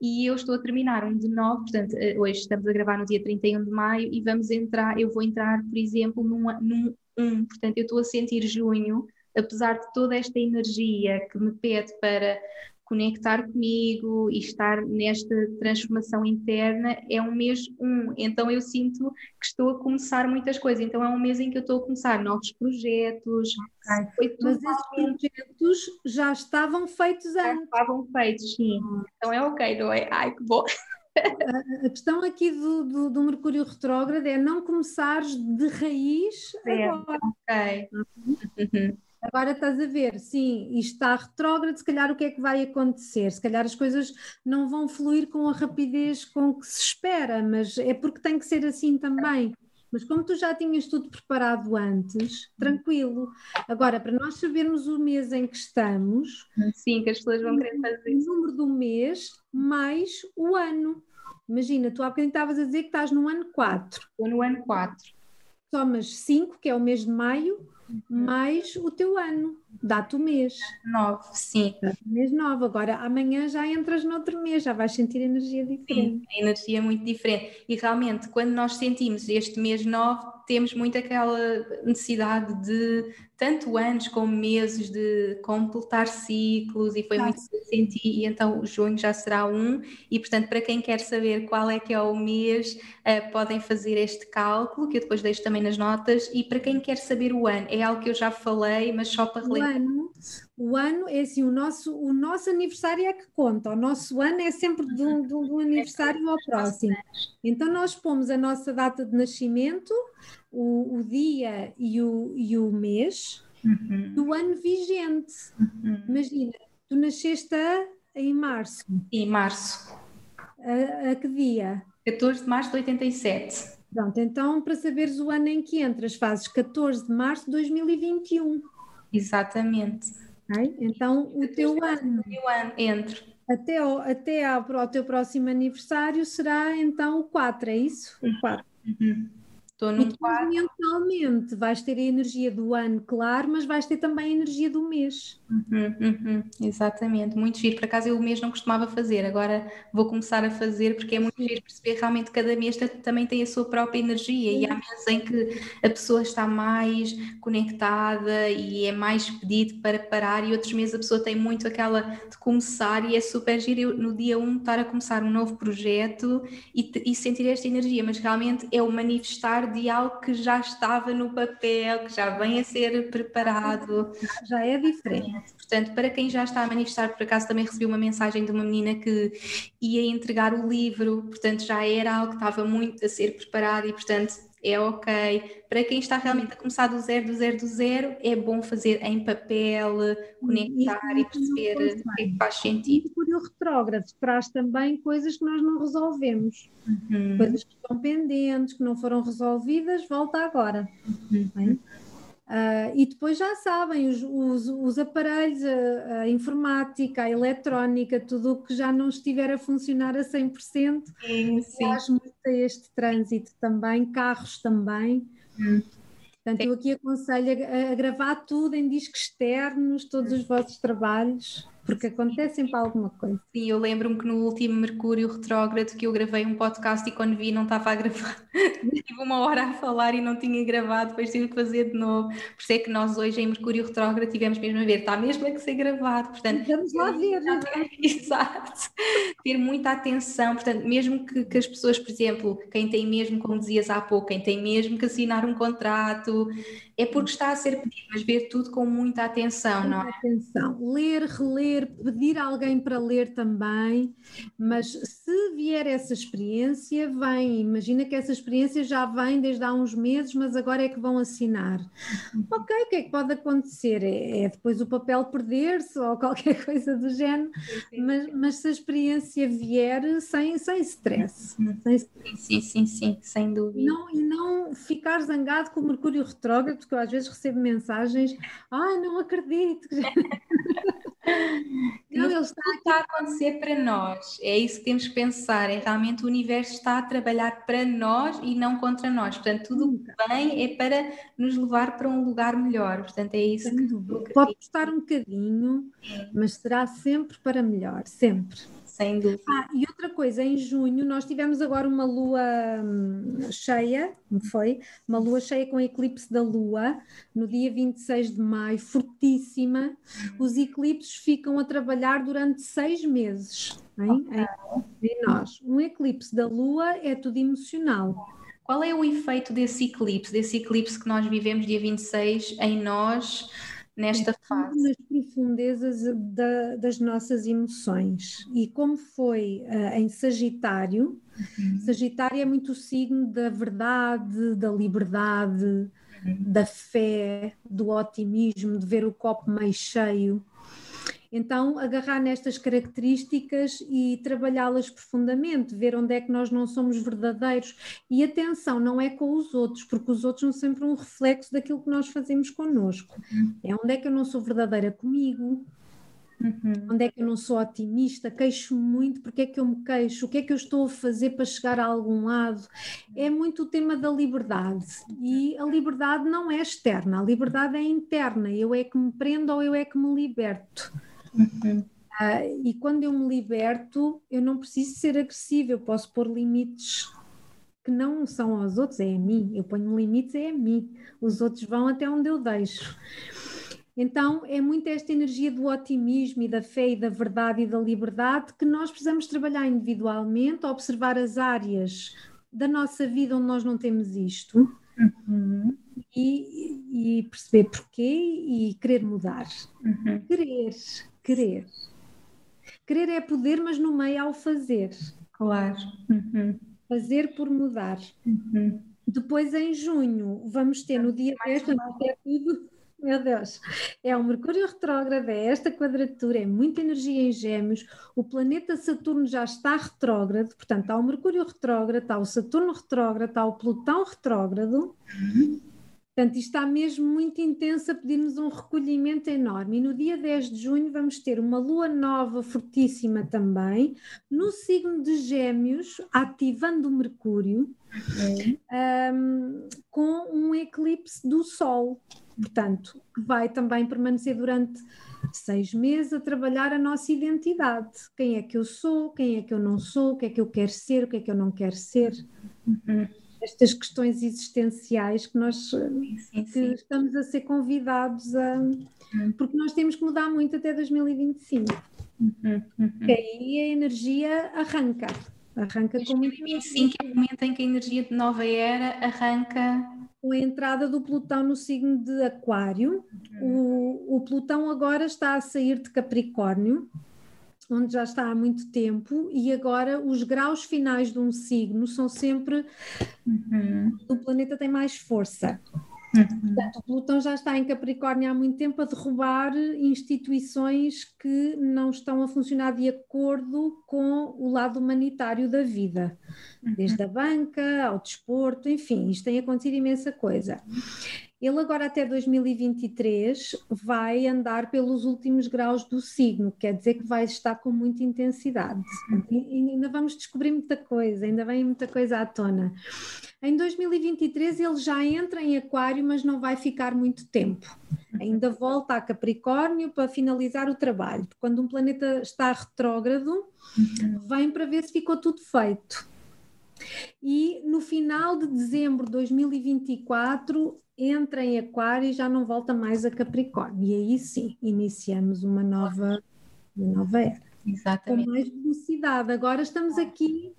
e eu estou a terminar um de 9, portanto, eh, hoje estamos a gravar no dia 31 de maio e vamos entrar, eu vou entrar, por exemplo, num, num 1, portanto, eu estou a sentir junho apesar de toda esta energia que me pede para conectar comigo e estar nesta transformação interna, é um mês um. Então eu sinto que estou a começar muitas coisas. Então é um mês em que eu estou a começar novos projetos. Okay. Mas esses projetos já estavam feitos já antes. estavam feitos, sim. Hum. Então é ok, não é? Ai, que bom. A questão aqui do, do, do, Mercúrio retrógrado é não começares de raiz agora. Ok. Uhum. Agora estás a ver, sim, isto está retrógrado, se calhar o que é que vai acontecer? Se calhar as coisas não vão fluir com a rapidez com que se espera, mas é porque tem que ser assim também. Mas como tu já tinhas tudo preparado antes, tranquilo. Agora, para nós sabermos o mês em que estamos. Sim, que as pessoas vão querer fazer. O número do mês mais o ano. Imagina, tu há bocadinho estavas a dizer que estás no ano 4. Estou no ano 4. Somas 5, que é o mês de maio, mais o teu ano, dá-te o mês. Nove, sim. Dá-te o mês nove. Agora, amanhã já entras noutro mês, já vais sentir energia diferente. Sim, energia muito diferente. E realmente, quando nós sentimos este mês nove, temos muito aquela necessidade de tanto anos como meses de completar ciclos e foi muito que senti e então junho já será um e portanto para quem quer saber qual é que é o mês uh, podem fazer este cálculo que eu depois deixo também nas notas e para quem quer saber o ano é algo que eu já falei mas só para relembrar. O ano, o ano é assim, o nosso, o nosso aniversário é que conta, o nosso ano é sempre de um, de um aniversário ao próximo. Então nós pomos a nossa data de nascimento, o, o dia e o, e o mês uhum. do ano vigente. Uhum. Imagina, tu nasceste em março. Em março. A, a que dia? 14 de março de 87. Pronto, então para saberes o ano em que entras, fazes 14 de março de 2021. Exatamente. Okay? Então o teu ano. O ano entro. Até, ao, até ao, ao teu próximo aniversário será então o 4, é isso? O 4. Uhum. Estou num e mentalmente vais ter a energia do ano, claro, mas vais ter também a energia do mês. Uhum, uhum, exatamente, muito giro. Por acaso eu o mês não costumava fazer, agora vou começar a fazer porque é muito Sim. giro perceber realmente cada mês também tem a sua própria energia Sim. e há meses em que a pessoa está mais conectada e é mais pedido para parar e outros meses a pessoa tem muito aquela de começar e é super giro eu, no dia 1 estar a começar um novo projeto e, e sentir esta energia, mas realmente é o manifestar de algo que já estava no papel, que já vem a ser preparado. Já é diferente. Portanto, para quem já está a manifestar, por acaso também recebi uma mensagem de uma menina que ia entregar o livro, portanto já era algo que estava muito a ser preparado e, portanto, é ok. Para quem está realmente a começar do zero, do zero, do zero, é bom fazer em papel, conectar e, e perceber o que é que faz sentido. E o retrógrado traz também coisas que nós não resolvemos, uhum. coisas que estão pendentes, que não foram resolvidas, volta agora. Uhum. Uh, e depois já sabem, os, os, os aparelhos, a, a, informática, a eletrónica, tudo o que já não estiver a funcionar a 100%, sim, sim. faz muito a este trânsito também, carros também. Hum. Portanto, eu aqui aconselho a, a, gravar tudo em discos externos, todos os vossos trabalhos porque acontece sempre alguma coisa. Sim, eu lembro-me que no último Mercúrio Retrógrado que eu gravei um podcast e quando vi não estava a gravar, tive uma hora a falar e não tinha gravado, depois tive que fazer de novo. Por isso é que nós hoje em Mercúrio Retrógrado tivemos mesmo a ver, está mesmo a que ser gravado, portanto... Vamos lá ver. É? Exato. Ter muita atenção, portanto, mesmo que, que as pessoas, por exemplo, quem tem mesmo, como dizias há pouco, quem tem mesmo que assinar um contrato, é porque está a ser pedido, mas ver tudo com muita atenção, muita não é? atenção. Ler, reler, pedir alguém para ler também, mas se vier essa experiência, vem, imagina que essa experiência já vem desde há uns meses, mas agora é que vão assinar. Uhum. Ok, o que é que pode acontecer? É, é depois o papel perder-se ou qualquer coisa do género, mas, mas, se a experiência vier sem, sem stress. Uhum. Sem Sim, sim, sim, sem dúvida. Não, e não ficar zangado com o Mercúrio retrógrado, porque eu às vezes recebo mensagens, ah, não acredito. Não, ele está, está a acontecer para nós. É isso que temos que pensar. É realmente o universo está a trabalhar para nós e não contra nós. Portanto, tudo o que vem é para nos levar para um lugar melhor. Portanto, é isso que, Pode custar um bocadinho, mas será sempre para melhor, sempre sem dúvida. Ah, e outra coisa, em junho nós tivemos agora uma lua hum, cheia, não foi? Uma lua cheia com eclipse da lua, no dia 26 de maio, fortíssima. Os eclipses ficam a trabalhar durante seis meses. Hein? Okay. Em, nós. Um eclipse da lua é tudo emocional. Qual é o efeito desse eclipse, desse eclipse que nós vivemos dia 26 em nós? Nesta fase. Nas profundezas da, das nossas emoções. E como foi uh, em Sagitário, uhum. Sagitário é muito o signo da verdade, da liberdade, uhum. da fé, do otimismo, de ver o copo meio cheio. Então, agarrar nestas características e trabalhá-las profundamente, ver onde é que nós não somos verdadeiros. E atenção, não é com os outros, porque os outros são sempre um reflexo daquilo que nós fazemos connosco. É onde é que eu não sou verdadeira comigo, Uhum. Onde é que eu não sou otimista? Queixo muito, porque é que eu me queixo? O que é que eu estou a fazer para chegar a algum lado? É muito o tema da liberdade. E a liberdade não é externa, a liberdade é interna. Eu é que me prendo ou eu é que me liberto. Uhum. Uh, e quando eu me liberto, eu não preciso ser agressiva, eu posso pôr limites que não são aos outros, é a mim. Eu ponho limites, é a mim. Os outros vão até onde eu deixo. Então, é muito esta energia do otimismo e da fé e da verdade e da liberdade que nós precisamos trabalhar individualmente, observar as áreas da nossa vida onde nós não temos isto. Uhum. E, e, perceber porquê e querer mudar. Uhum. Querer, Querer. Querer é poder, mas no meio ao fazer. Claro. Uhum. Fazer por mudar. Uhum. Depois, em junho, vamos ter no dia 10, é tudo. Meu Deus, é o Mercúrio retrógrado, é esta quadratura, é muita energia em gêmeos, o planeta Saturno já está retrógrado, portanto, há o Mercúrio retrógrado, está o Saturno retrógrado, está o Plutão retrógrado, uhum. Portanto, isto está mesmo muito intenso a um recolhimento enorme. E no dia 10 de junho vamos ter uma lua nova fortíssima também, no signo de Gêmeos, ativando o Mercúrio, um, com um eclipse do Sol. Portanto, vai também permanecer durante seis meses a trabalhar a nossa identidade. Quem é que eu sou, quem é que eu não sou, o que é que eu quero ser, o que é que eu não quero ser. Uhum estas questões existenciais que nós sim, sim, que sim. estamos a ser convidados a. Uhum. Porque nós temos que mudar muito até 2025. Uhum, uhum. aí a energia arranca. Arranca 2025 com é o momento em que a energia de nova era arranca. Com a entrada do Plutão no signo de Aquário, uhum. o, o Plutão agora está a sair de Capricórnio onde já está há muito tempo, e agora os graus finais de um signo são sempre. Uhum. O planeta tem mais força. Uhum. Portanto, o Plutão já está em Capricórnio há muito tempo a derrubar instituições que não estão a funcionar de acordo com o lado humanitário da vida, uhum. desde a banca ao desporto, enfim, isto tem acontecido imensa coisa. Ele agora até 2023 vai andar pelos últimos graus do signo, quer dizer que vai estar com muita intensidade. E ainda vamos descobrir muita coisa, ainda vem muita coisa à tona. Em 2023 ele já entra em Aquário, mas não vai ficar muito tempo. Ainda volta a Capricórnio para finalizar o trabalho. Quando um planeta está retrógrado, vem para ver se ficou tudo feito. E no final de dezembro de 2024 entra em Aquário e já não volta mais a Capricórnio. E aí sim, iniciamos uma nova, uma nova era. Exatamente. Com mais velocidade. Agora estamos aqui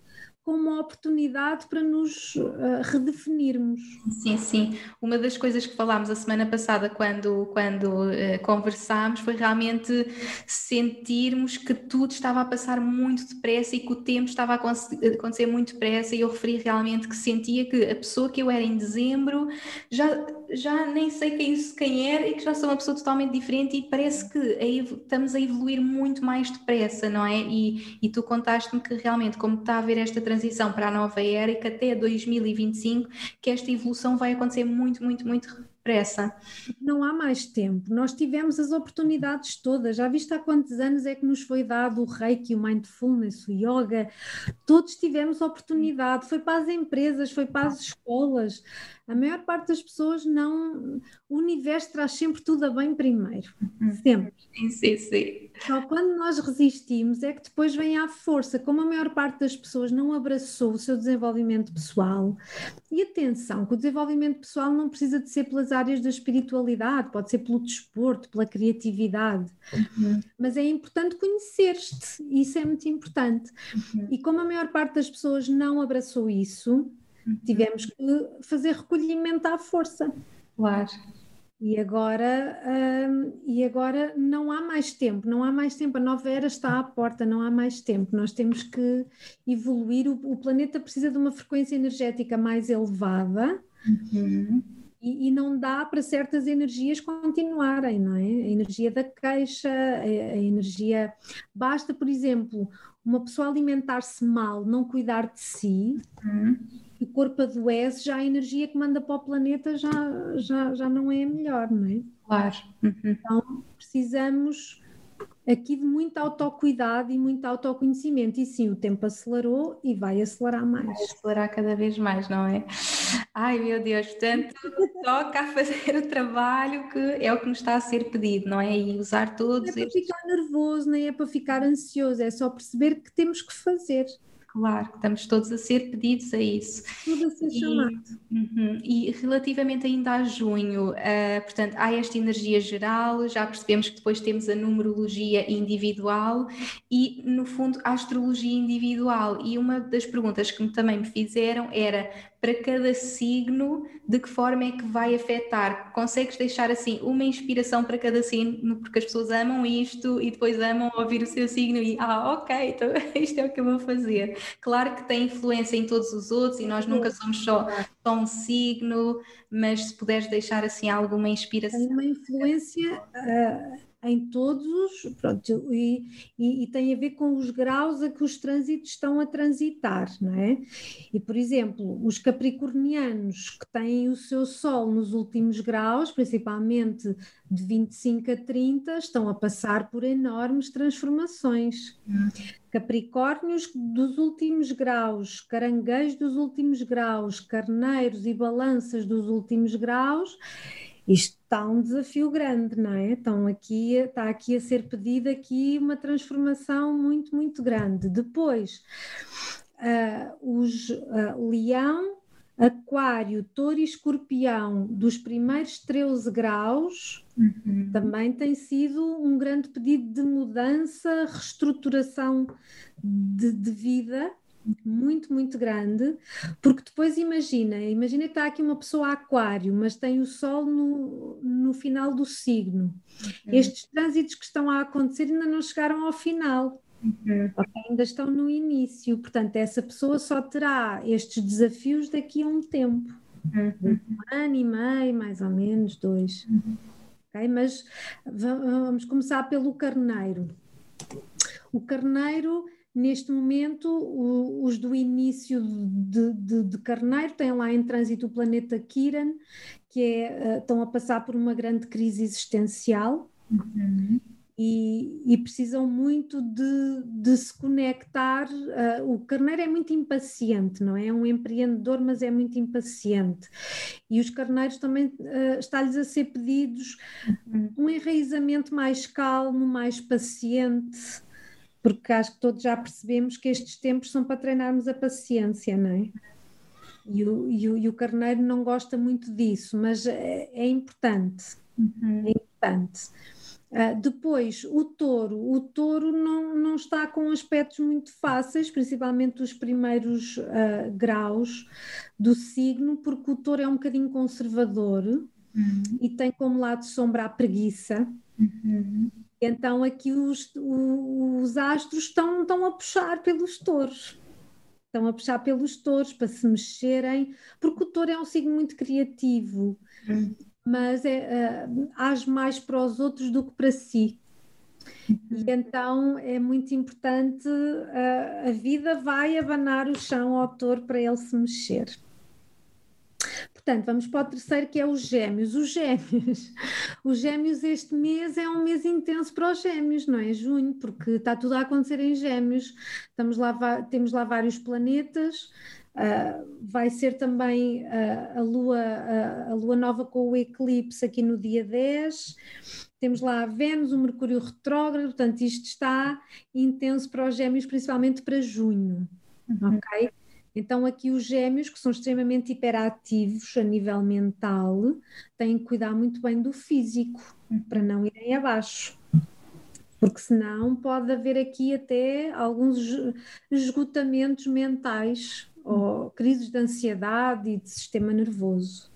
como uma oportunidade para nos uh, redefinirmos. Sim, sim. Uma das coisas que falámos a semana passada quando, quando uh, conversámos foi realmente sentirmos que tudo estava a passar muito depressa e que o tempo estava a acontecer muito depressa e eu referi realmente que sentia que a pessoa que eu era em dezembro já, já nem sei quem, quem era e que já sou uma pessoa totalmente diferente e parece que estamos a evoluir muito mais depressa, não é? E, e tu contaste-me que realmente como está a haver esta transição transição para a nova era e que até 2025 que esta evolução vai acontecer muito, muito, muito depressa. Não há mais tempo. Nós tivemos as oportunidades todas. Já viste há quantos anos é que nos foi dado o reiki, o mindfulness, o yoga? Todos tivemos oportunidade. Foi para as empresas, foi para as escolas. A maior parte das pessoas não. O universo traz sempre tudo a bem primeiro. Uhum. Sempre. Sim, sim, sim. Só quando nós resistimos é que depois vem a força. Como a maior parte das pessoas não abraçou o seu desenvolvimento pessoal. E atenção, que o desenvolvimento pessoal não precisa de ser pelas áreas da espiritualidade, pode ser pelo desporto, pela criatividade. Uhum. Mas é importante conhecer-te. Isso é muito importante. Uhum. E como a maior parte das pessoas não abraçou isso Tivemos que fazer recolhimento à força. Claro. E agora, hum, e agora não há mais tempo, não há mais tempo, a nova era está à porta, não há mais tempo. Nós temos que evoluir, o, o planeta precisa de uma frequência energética mais elevada uhum. e, e, não dá para certas energias continuarem, não é? A energia da queixa, a, a energia. Basta, por exemplo, uma pessoa alimentar-se mal, não cuidar de si. Uhum o corpo adoece, já a energia que manda para o planeta já, já, já não é a melhor, não é? Claro. Uhum. Então precisamos aqui de muito autocuidado e muito autoconhecimento. E sim, o tempo acelerou e vai acelerar mais. Vai acelerar cada vez mais, não é? Ai meu Deus, portanto, toca a fazer o trabalho que é o que nos está a ser pedido, não é? E usar todos. Não é para ficar nervoso, nem é para ficar ansioso, é só perceber que temos que fazer. Claro, estamos todos a ser pedidos a isso. Tudo a ser chamado. Uhum, e relativamente ainda a junho, uh, portanto, há esta energia geral, já percebemos que depois temos a numerologia individual e, no fundo, a astrologia individual. E uma das perguntas que também me fizeram era para cada signo, de que forma é que vai afetar? Consegues deixar assim uma inspiração para cada signo, porque as pessoas amam isto e depois amam ouvir o seu signo e ah, ok, então isto é o que eu vou fazer. Claro que tem influência em todos os outros e nós nunca somos só, só um signo, mas se puderes deixar assim alguma inspiração. Tem uma influência. Uh em todos, pronto, e, e, e, tem a ver com os graus a que os trânsitos estão a transitar, não é? E, por exemplo, os capricornianos que têm o seu Sol nos últimos graus, principalmente de 25 a 30, estão a passar por enormes transformações. Capricórnios dos últimos graus, caranguejos dos últimos graus, carneiros e balanças dos últimos graus, isto está um desafio grande, não é? Então aqui está aqui a ser pedida aqui uma transformação muito muito grande. Depois uh, os uh, leão, aquário, touro e escorpião dos primeiros 13 graus uhum. também tem sido um grande pedido de mudança, reestruturação de, de vida muito, muito grande, porque depois imagina, imagina que está aqui uma pessoa aquário, mas tem o sol no, no final do signo. Uhum. Estes trânsitos que estão a acontecer ainda não chegaram ao final. Uhum. Ainda estão no início, portanto, essa pessoa só terá estes desafios daqui a um tempo, uhum. um ano e meio, mais ou menos, dois. Uhum. Okay? Mas vamos começar pelo carneiro. O carneiro Neste momento, o, os do início de, de, de, Carneiro têm lá em trânsito o planeta Kiran, que é, uh, estão a passar por uma grande crise existencial. Uhum. E, e, precisam muito de, de se conectar. Uh, o carneiro é muito impaciente, não é? É um empreendedor, mas é muito impaciente. E os carneiros também uh, está-lhes a ser pedidos uhum. um enraizamento mais calmo, mais paciente porque acho que todos já percebemos que estes tempos são para treinarmos a paciência, não é? E o, e o, e o carneiro não gosta muito disso, mas é, é importante. Uhum. É importante. Uh, depois, o touro. O touro não, não está com aspectos muito fáceis, principalmente os primeiros uh, graus do signo, porque o touro é um bocadinho conservador uhum. e tem como lado de sombra a preguiça. Uhum. Então, aqui os, os astros estão, estão a puxar pelos touros. Estão a puxar pelos touros para se mexerem, porque o touro é um signo muito criativo. Uhum mas é, uh, age mais para os outros do que para si. Uhum. E então é muito importante, uh, a vida vai abanar o chão ao autor para ele se mexer. Portanto, vamos para o terceiro que é os gêmeos. Os gêmeos, os gêmeos este mês é um mês intenso para os gêmeos, não é? Junho, porque está tudo a acontecer em gêmeos. Estamos lá, temos lá vários planetas, Uh, vai ser também uh, a, lua, uh, a lua nova com o eclipse aqui no dia 10. Temos lá a Vênus, o Mercúrio retrógrado, portanto, isto está intenso para os gêmeos, principalmente para junho. Uhum. Ok? Então, aqui os gêmeos, que são extremamente hiperativos a nível mental, têm que cuidar muito bem do físico, uhum. para não irem abaixo porque senão pode haver aqui até alguns esgotamentos mentais ou crises de ansiedade e de sistema nervoso.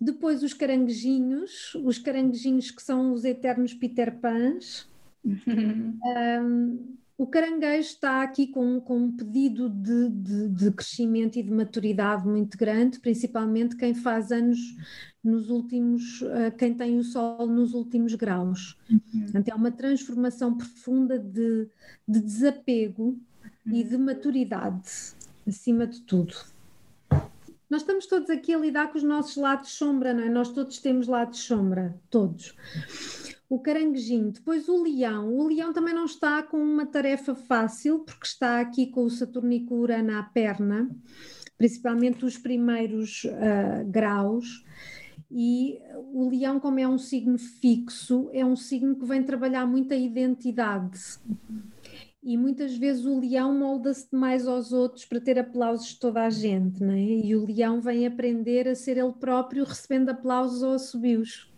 Depois os caranguejinhos, os caranguejinhos que são os eternos Peter Pans. um, o caranguejo está aqui com, com um pedido de, de, de, crescimento e de maturidade muito grande, principalmente quem faz anos nos últimos, uh, quem tem o sol nos últimos graus. Uhum. É uma transformação profunda de, de desapego uhum. e de maturidade acima de tudo. Nós estamos todos aqui a lidar com os nossos lados sombra, não é? Nós todos temos lados sombra, todos. O caranguejinho, depois o leão. O leão também não está com uma tarefa fácil, porque está aqui com o Saturno e à perna, principalmente os primeiros uh, graus. E o leão, como é um signo fixo, é um signo que vem trabalhar muito a identidade e muitas vezes o leão molda-se demais aos outros para ter aplausos de toda a gente, não é? E o leão vem aprender a ser ele próprio recebendo aplausos ou assobios.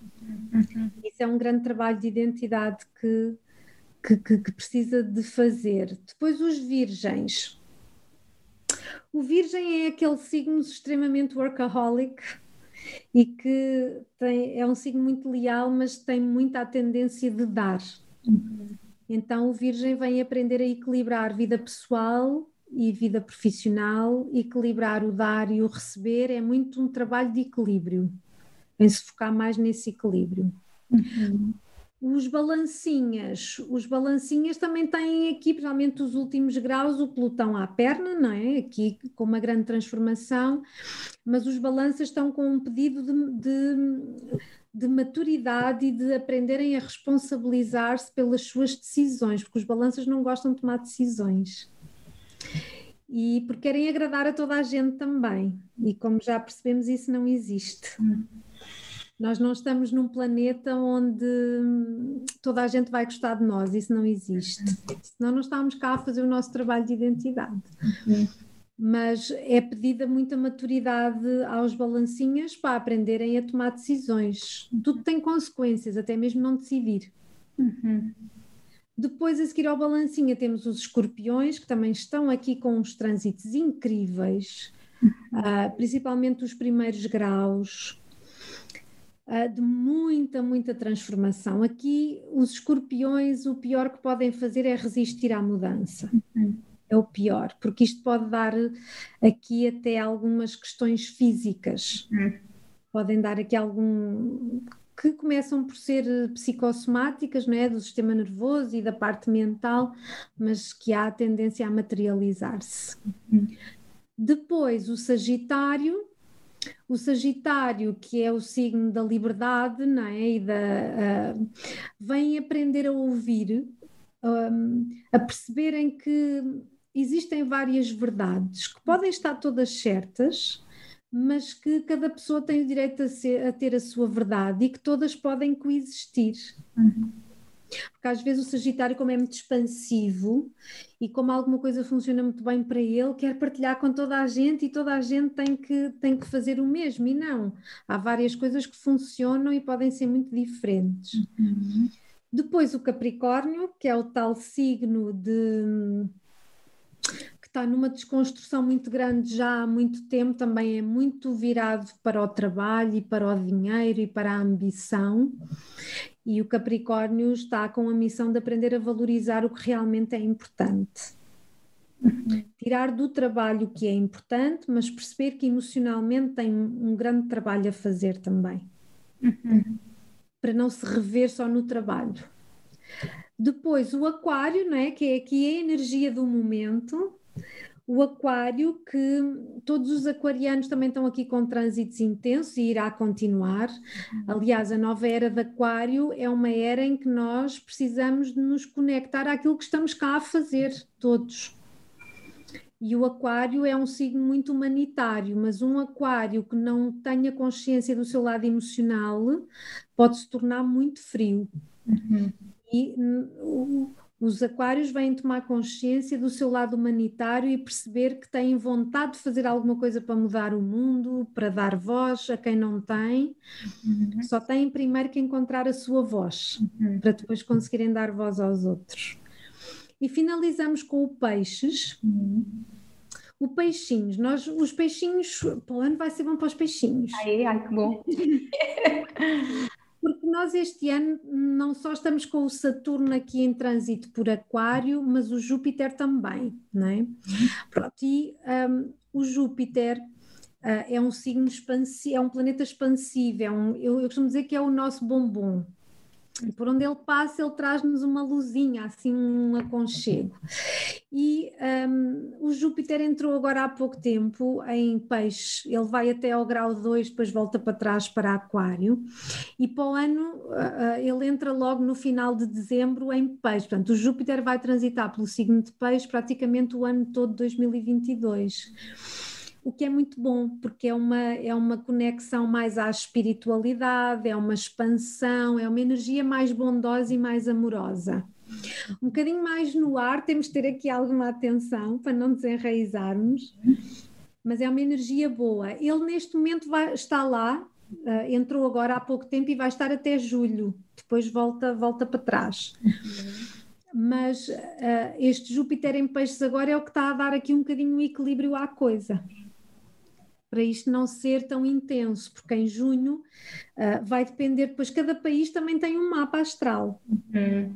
Uhum. Isso é um grande trabalho de identidade que, que, que, que precisa de fazer. Depois os virgens. O virgem é aquele signo extremamente workaholic e que tem, é um signo muito leal, mas tem muita tendência de dar. Uhum. Então o Virgem vem aprender a equilibrar vida pessoal e vida profissional, equilibrar o dar e o receber é muito um trabalho de equilíbrio, em se focar mais nesse equilíbrio. Uhum. Os balancinhas, os balancinhas também têm aqui, principalmente os últimos graus, o pelotão à perna, não é? Aqui com uma grande transformação, mas os balanças estão com um pedido de, de de maturidade e de aprenderem a responsabilizar-se pelas suas decisões, porque os balanças não gostam de tomar decisões. E porque querem agradar a toda a gente também. E como já percebemos, isso não existe. Nós não estamos num planeta onde toda a gente vai gostar de nós, isso não existe. Senão não estávamos cá a fazer o nosso trabalho de identidade. Mas é pedida muita maturidade aos balancinhas para aprenderem a tomar decisões. Tudo tem consequências, até mesmo não decidir. Uhum. Depois, a seguir ao balancinha, temos os escorpiões, que também estão aqui com uns trânsitos incríveis, uhum. uh, principalmente os primeiros graus, uh, de muita, muita transformação. Aqui, os escorpiões, o pior que podem fazer é resistir à mudança. Uhum é o pior, porque isto pode dar aqui até algumas questões físicas. Hum. Podem dar aqui algum que começam por ser psicossomáticas, não é? do sistema nervoso e da parte mental, mas que há a tendência a materializar-se. Hum. Depois, o Sagitário, o Sagitário, que é o signo da liberdade, não é? E da, uh, vem aprender a ouvir, um, a perceberem que existem várias verdades que podem estar todas certas, mas que cada pessoa tem o direito a, ser, a ter a sua verdade e que todas podem coexistir. Uhum. Porque às vezes o Sagitário, como é muito expansivo e como alguma coisa funciona muito bem para ele, quer partilhar com toda a gente e toda a gente tem que, tem que fazer o mesmo. E não, há várias coisas que funcionam e podem ser muito diferentes. Uhum. Depois o Capricórnio, que é o tal signo de que está numa desconstrução muito grande já há muito tempo, também é muito virado para o trabalho e para o dinheiro e para a ambição. E o Capricórnio está com a missão de aprender a valorizar o que realmente é importante. Tirar do trabalho o que é importante, mas perceber que emocionalmente tem um grande trabalho a fazer também. Uhum para não se rever só no trabalho. Depois o aquário, não é? que é aqui a energia do momento, o aquário que todos os aquarianos também estão aqui com trânsitos intensos e irá continuar. Aliás, a nova era de aquário é uma era em que nós precisamos de nos conectar àquilo que estamos cá a fazer, todos. E o aquário é um signo muito humanitário, mas um aquário que não tenha consciência do seu lado emocional pode se tornar muito frio. Uhum. E os aquários vêm tomar consciência do seu lado humanitário e perceber que têm vontade de fazer alguma coisa para mudar o mundo, para dar voz a quem não tem. Uhum. Só têm primeiro que encontrar a sua voz, uhum. para depois conseguirem dar voz aos outros. E finalizamos com o peixes. Uhum. O peixinhos, nós, os peixinhos, para o ano vai ser bom para os peixinhos. Ai, ai, que bom. Porque nós este ano não só estamos com o Saturno aqui em trânsito por Aquário, mas o Júpiter também, não é? Pronto, e um, o Júpiter uh, é um signo expansivo, é um planeta expansivo, é um, eu, eu costumo dizer que é o nosso bombom, por onde ele passa, ele traz-nos uma luzinha, assim um aconchego. E um, o Júpiter entrou agora há pouco tempo em peixe, ele vai até ao grau 2, depois volta para trás para aquário, e para o ano uh, ele entra logo no final de dezembro em peixe. Portanto, o Júpiter vai transitar pelo signo de peixe praticamente o ano todo de 2022 o que é muito bom, porque é uma, é uma conexão mais à espiritualidade, é uma expansão, é uma energia mais bondosa e mais amorosa. Um bocadinho mais no ar, temos de ter aqui alguma atenção para não desenraizarmos, mas é uma energia boa. Ele neste momento vai, está lá, uh, entrou agora há pouco tempo e vai estar até julho, depois volta, volta para trás. Mas uh, este Júpiter em peixes agora é o que está a dar aqui um bocadinho o equilíbrio à coisa para isto não ser tão intenso, porque em junho uh, vai depender, depois cada país também tem um mapa astral. Uhum.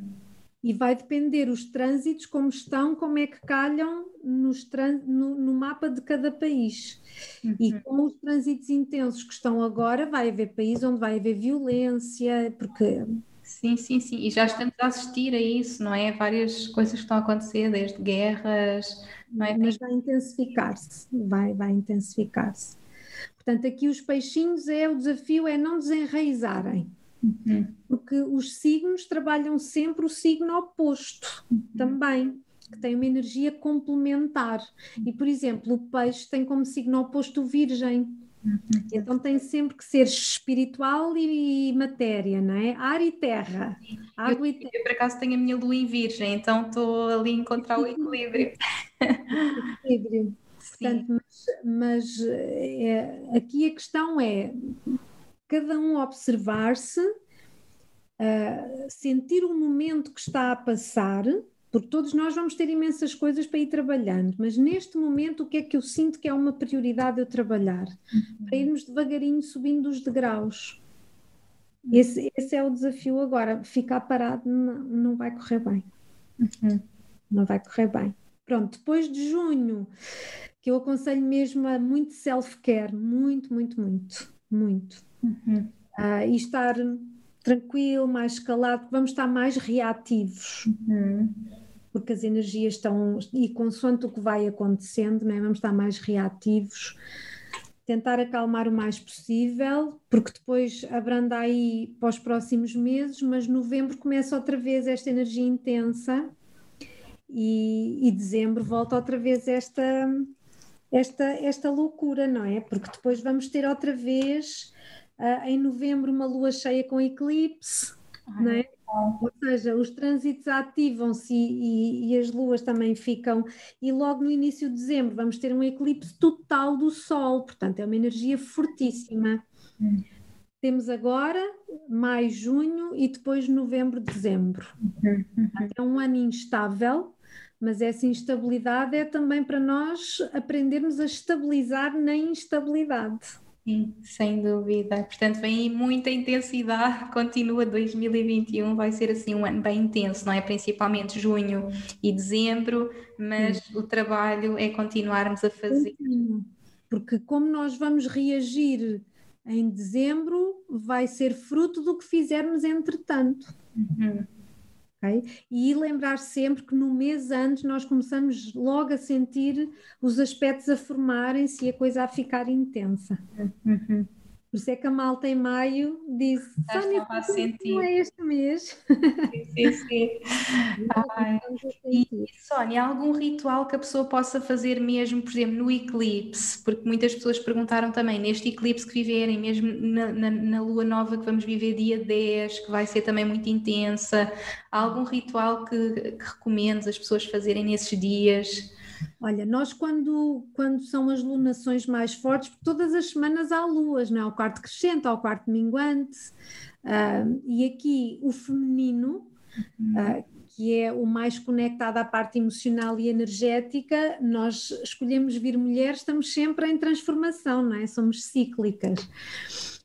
E vai depender os trânsitos, como estão, como é que calham nos no, no, mapa de cada país. Uhum. E com os trânsitos intensos que estão agora, vai haver país onde vai haver violência, porque Sim, sim, sim. E já estamos a assistir a isso, não é? Várias coisas que estão a acontecer, desde guerras, é? Mas vai intensificar-se, vai, vai intensificar-se. Portanto, aqui os peixinhos é o desafio é não desenraizarem. Uhum. Porque os signos trabalham sempre o signo oposto uhum. também, que tem uma energia complementar. E, por exemplo, o peixe tem como signo oposto o virgem. Uhum. Então tem sempre que ser espiritual e matéria, não é? Ar e terra, água eu, e terra. Eu, por acaso, tenho a minha lua em virgem, então estou ali a encontrar o equilíbrio. Equilíbrio. Portanto, mas, mas é, aqui a questão é cada um observar-se, uh, sentir o momento que está a passar porque todos nós vamos ter imensas coisas para ir trabalhando, mas neste momento o que é que eu sinto que é uma prioridade eu trabalhar? Uhum. Para irmos devagarinho subindo os degraus. Esse, esse é o desafio agora. Ficar parado não, não vai correr bem. Uhum. Não vai correr bem. Pronto, depois de junho, que eu aconselho mesmo a muito self-care, muito, muito, muito, muito. Uhum. Uh, e estar tranquilo, mais escalado, vamos estar mais reativos. Uhum porque as energias estão, e consoante o que vai acontecendo, né, vamos estar mais reativos, tentar acalmar o mais possível, porque depois abranda aí para os próximos meses, mas novembro começa outra vez esta energia intensa e, e dezembro volta outra vez esta, esta, esta loucura, não é? Porque depois vamos ter outra vez uh, em novembro uma lua cheia com eclipse, não é? Ou seja, os trânsitos ativam-se e, e, e, as luas também ficam, e logo no início de dezembro vamos ter um eclipse total do Sol, portanto é uma energia fortíssima. Hum. Temos agora maio, junho e depois novembro, dezembro. Uhum. É um ano instável, mas essa instabilidade é também para nós aprendermos a estabilizar na instabilidade. Sim, sem dúvida. Portanto, vem aí muita intensidade, continua 2021, vai ser assim um ano bem intenso, não é? Principalmente junho e dezembro, mas Sim. o trabalho é continuarmos a fazer. Porque como nós vamos reagir em dezembro, vai ser fruto do que fizermos entretanto. Uhum. Okay? E lembrar sempre que no mês antes nós começamos logo a sentir os aspectos a formarem-se e a coisa a ficar intensa. Uhum. Por isso é que a malta em maio disse: Sónia, não é este mês. Sim, sim, sim. Ai. E, Sónia, algum ritual que a pessoa possa fazer mesmo, por exemplo, no eclipse? Porque muitas pessoas perguntaram também, neste eclipse que viverem, mesmo na, na, na lua nova que vamos viver dia 10, que vai ser também muito intensa, há algum ritual que, que recomendes as pessoas fazerem nesses dias? Olha, nós quando, quando são as lunações mais fortes, todas as semanas há luas, não é? Ao quarto crescente, ao quarto minguante, uh, e aqui o feminino, uh, que é o mais conectado à parte emocional e energética, nós escolhemos vir mulheres, estamos sempre em transformação, não é? Somos cíclicas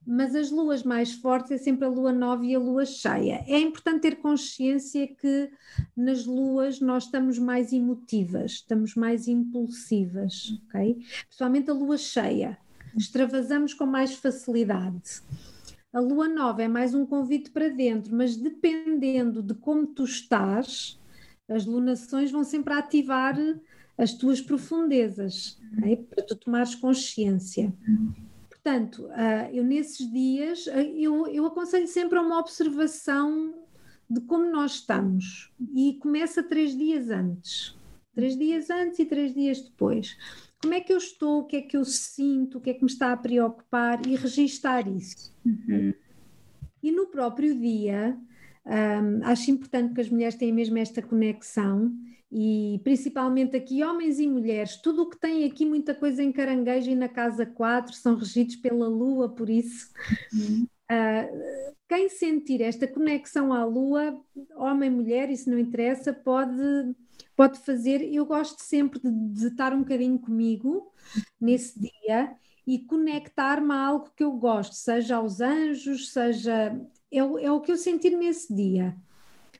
mas as luas mais fortes é sempre a lua nova e a lua cheia. É importante ter consciência que nas luas nós estamos mais emotivas, estamos mais impulsivas, ok? Principalmente a lua cheia, extravasamos com mais facilidade. A lua nova é mais um convite para dentro, mas dependendo de como tu estás, as lunações vão sempre ativar as tuas profundezas, okay? para tu tomares consciência. Portanto, uh, eu nesses dias, uh, eu, eu aconselho sempre a uma observação de como nós estamos e começa três dias antes. Três dias antes e três dias depois. Como é que eu estou, o que é que eu sinto, o que é que me está a preocupar e registar isso. Uhum. E no próprio dia, um, ah, acho importante que as mulheres tenham mesmo esta conexão e principalmente aqui homens e mulheres, tudo o que tem aqui muita coisa em caranguejo e na casa 4 são regidos pela lua, por isso uhum. uh, quem sentir esta conexão à lua, homem, mulher, isso não interessa, pode, pode fazer, eu gosto sempre de, de estar um bocadinho comigo nesse dia e conectar-me a algo que eu gosto, seja aos anjos, seja é, é o que eu sentir nesse dia.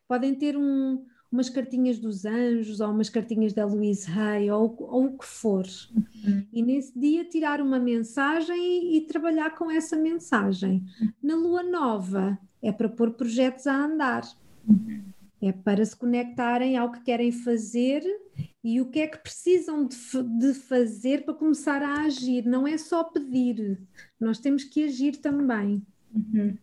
Podem ter um, umas cartinhas dos anjos ou umas cartinhas da Louise Hay ou, ou o que for. Uhum. E nesse dia tirar uma mensagem e, e, trabalhar com essa mensagem. Na lua nova é para pôr projetos a andar. Uhum. É para se conectarem ao que querem fazer e o que é que precisam de, de fazer para começar a agir. Não é só pedir, nós temos que agir também. Uhum.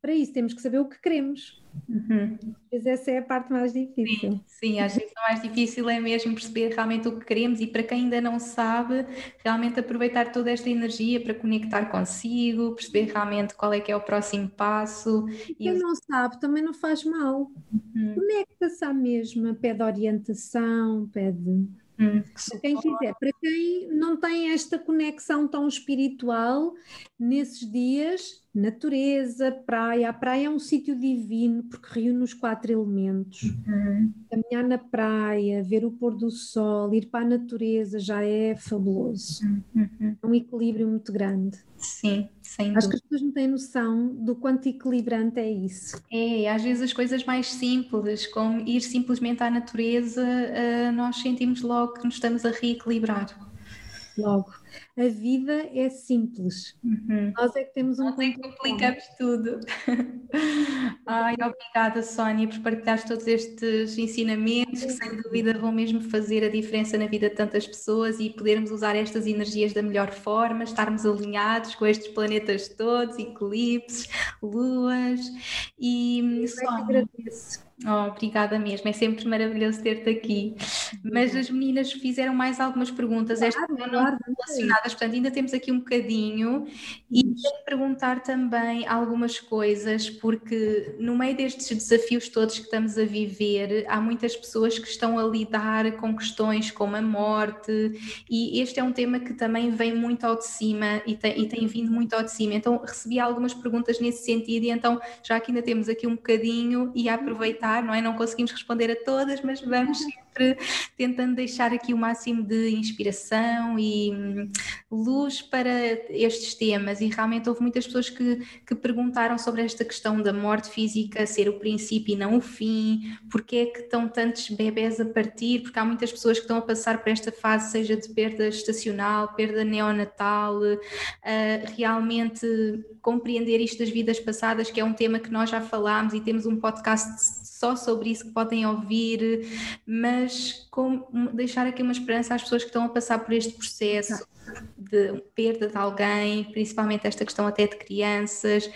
Para isso temos que saber o que queremos. Uhum. Mas essa é a parte mais difícil. Sim, sim, acho que o mais difícil é mesmo perceber realmente o que queremos e para quem ainda não sabe, realmente aproveitar toda esta energia para conectar consigo, perceber realmente qual é que é o próximo passo. E quem não sabe também não faz mal. Uhum. Conecta-se à mesma, pede orientação, pede Hum, quem quiser, para quem não tem esta conexão tão espiritual, nesses dias, natureza, praia. A praia é um sítio divino porque reúne os quatro elementos. Uhum. Caminhar na praia, ver o pôr do sol, ir para a natureza já é fabuloso. Uhum. É um equilíbrio muito grande. Sim, sem Acho que as pessoas não têm noção do quanto equilibrante é isso. É, às vezes as coisas mais simples, como ir simplesmente à natureza, uh, nós sentimos logo que nos estamos a reequilibrar. Logo a vida é simples. Uhum. Nós é que temos um. Nós é que complicamos tudo. Ai, obrigada, Sónia, por partilhar todos estes ensinamentos que, sem dúvida, vão mesmo fazer a diferença na vida de tantas pessoas e podermos usar estas energias da melhor forma, estarmos alinhados com estes planetas todos, eclipses, luas. E, Eu Sónia. agradeço Oh, obrigada mesmo, é sempre maravilhoso ter-te aqui. Mas as meninas fizeram mais algumas perguntas, estas não relacionadas, portanto, ainda temos aqui um bocadinho. E quero perguntar também algumas coisas, porque no meio destes desafios todos que estamos a viver, há muitas pessoas que estão a lidar com questões como a morte, e este é um tema que também vem muito ao de cima e tem, e tem vindo muito ao de cima. Então, recebi algumas perguntas nesse sentido, e então, já que ainda temos aqui um bocadinho, e a não é? Não conseguimos responder a todas, mas vamos sempre tentando deixar aqui o máximo de inspiração e hum, luz para estes temas. E realmente houve muitas pessoas que, que perguntaram sobre esta questão da morte física ser o princípio e não o fim, porque é que estão tantos bebés a partir, porque há muitas pessoas que estão a passar por esta fase, seja de perda estacional, perda neonatal, uh, realmente compreender isto das vidas passadas, que é um tema que nós já falámos e temos um podcast só sobre isso que podem ouvir, mas com, deixar aqui uma esperança às pessoas que estão a passar por este processo de perda de alguém, principalmente esta questão até de crianças,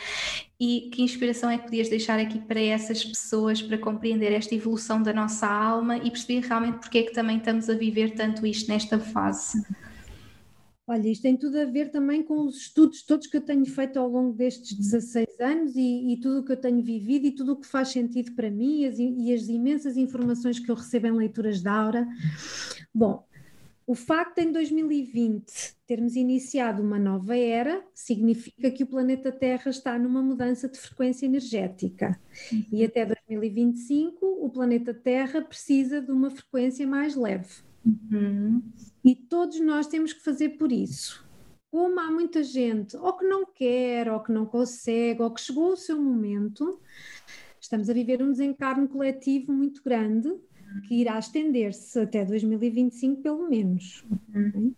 e que inspiração é que podias deixar aqui para essas pessoas para compreender esta evolução da nossa alma e perceber realmente porque é que também estamos a viver tanto isto nesta fase? Olha, isto tem tudo a ver também com os estudos todos que eu tenho feito ao longo destes 16 anos e, e tudo o que eu tenho vivido e tudo o que faz sentido para mim e as, e as imensas informações que eu recebo em leituras da Aura. Bom, o facto de em 2020 termos iniciado uma nova era significa que o planeta Terra está numa mudança de frequência energética. E até 2025 o planeta Terra precisa de uma frequência mais leve. Uhum. E todos nós temos que fazer por isso. Como há muita gente, ou que não quer, ou que não consegue, ou que chegou o seu momento, estamos a viver um desencarno coletivo muito grande que irá estender-se até 2025, pelo menos. Uhum.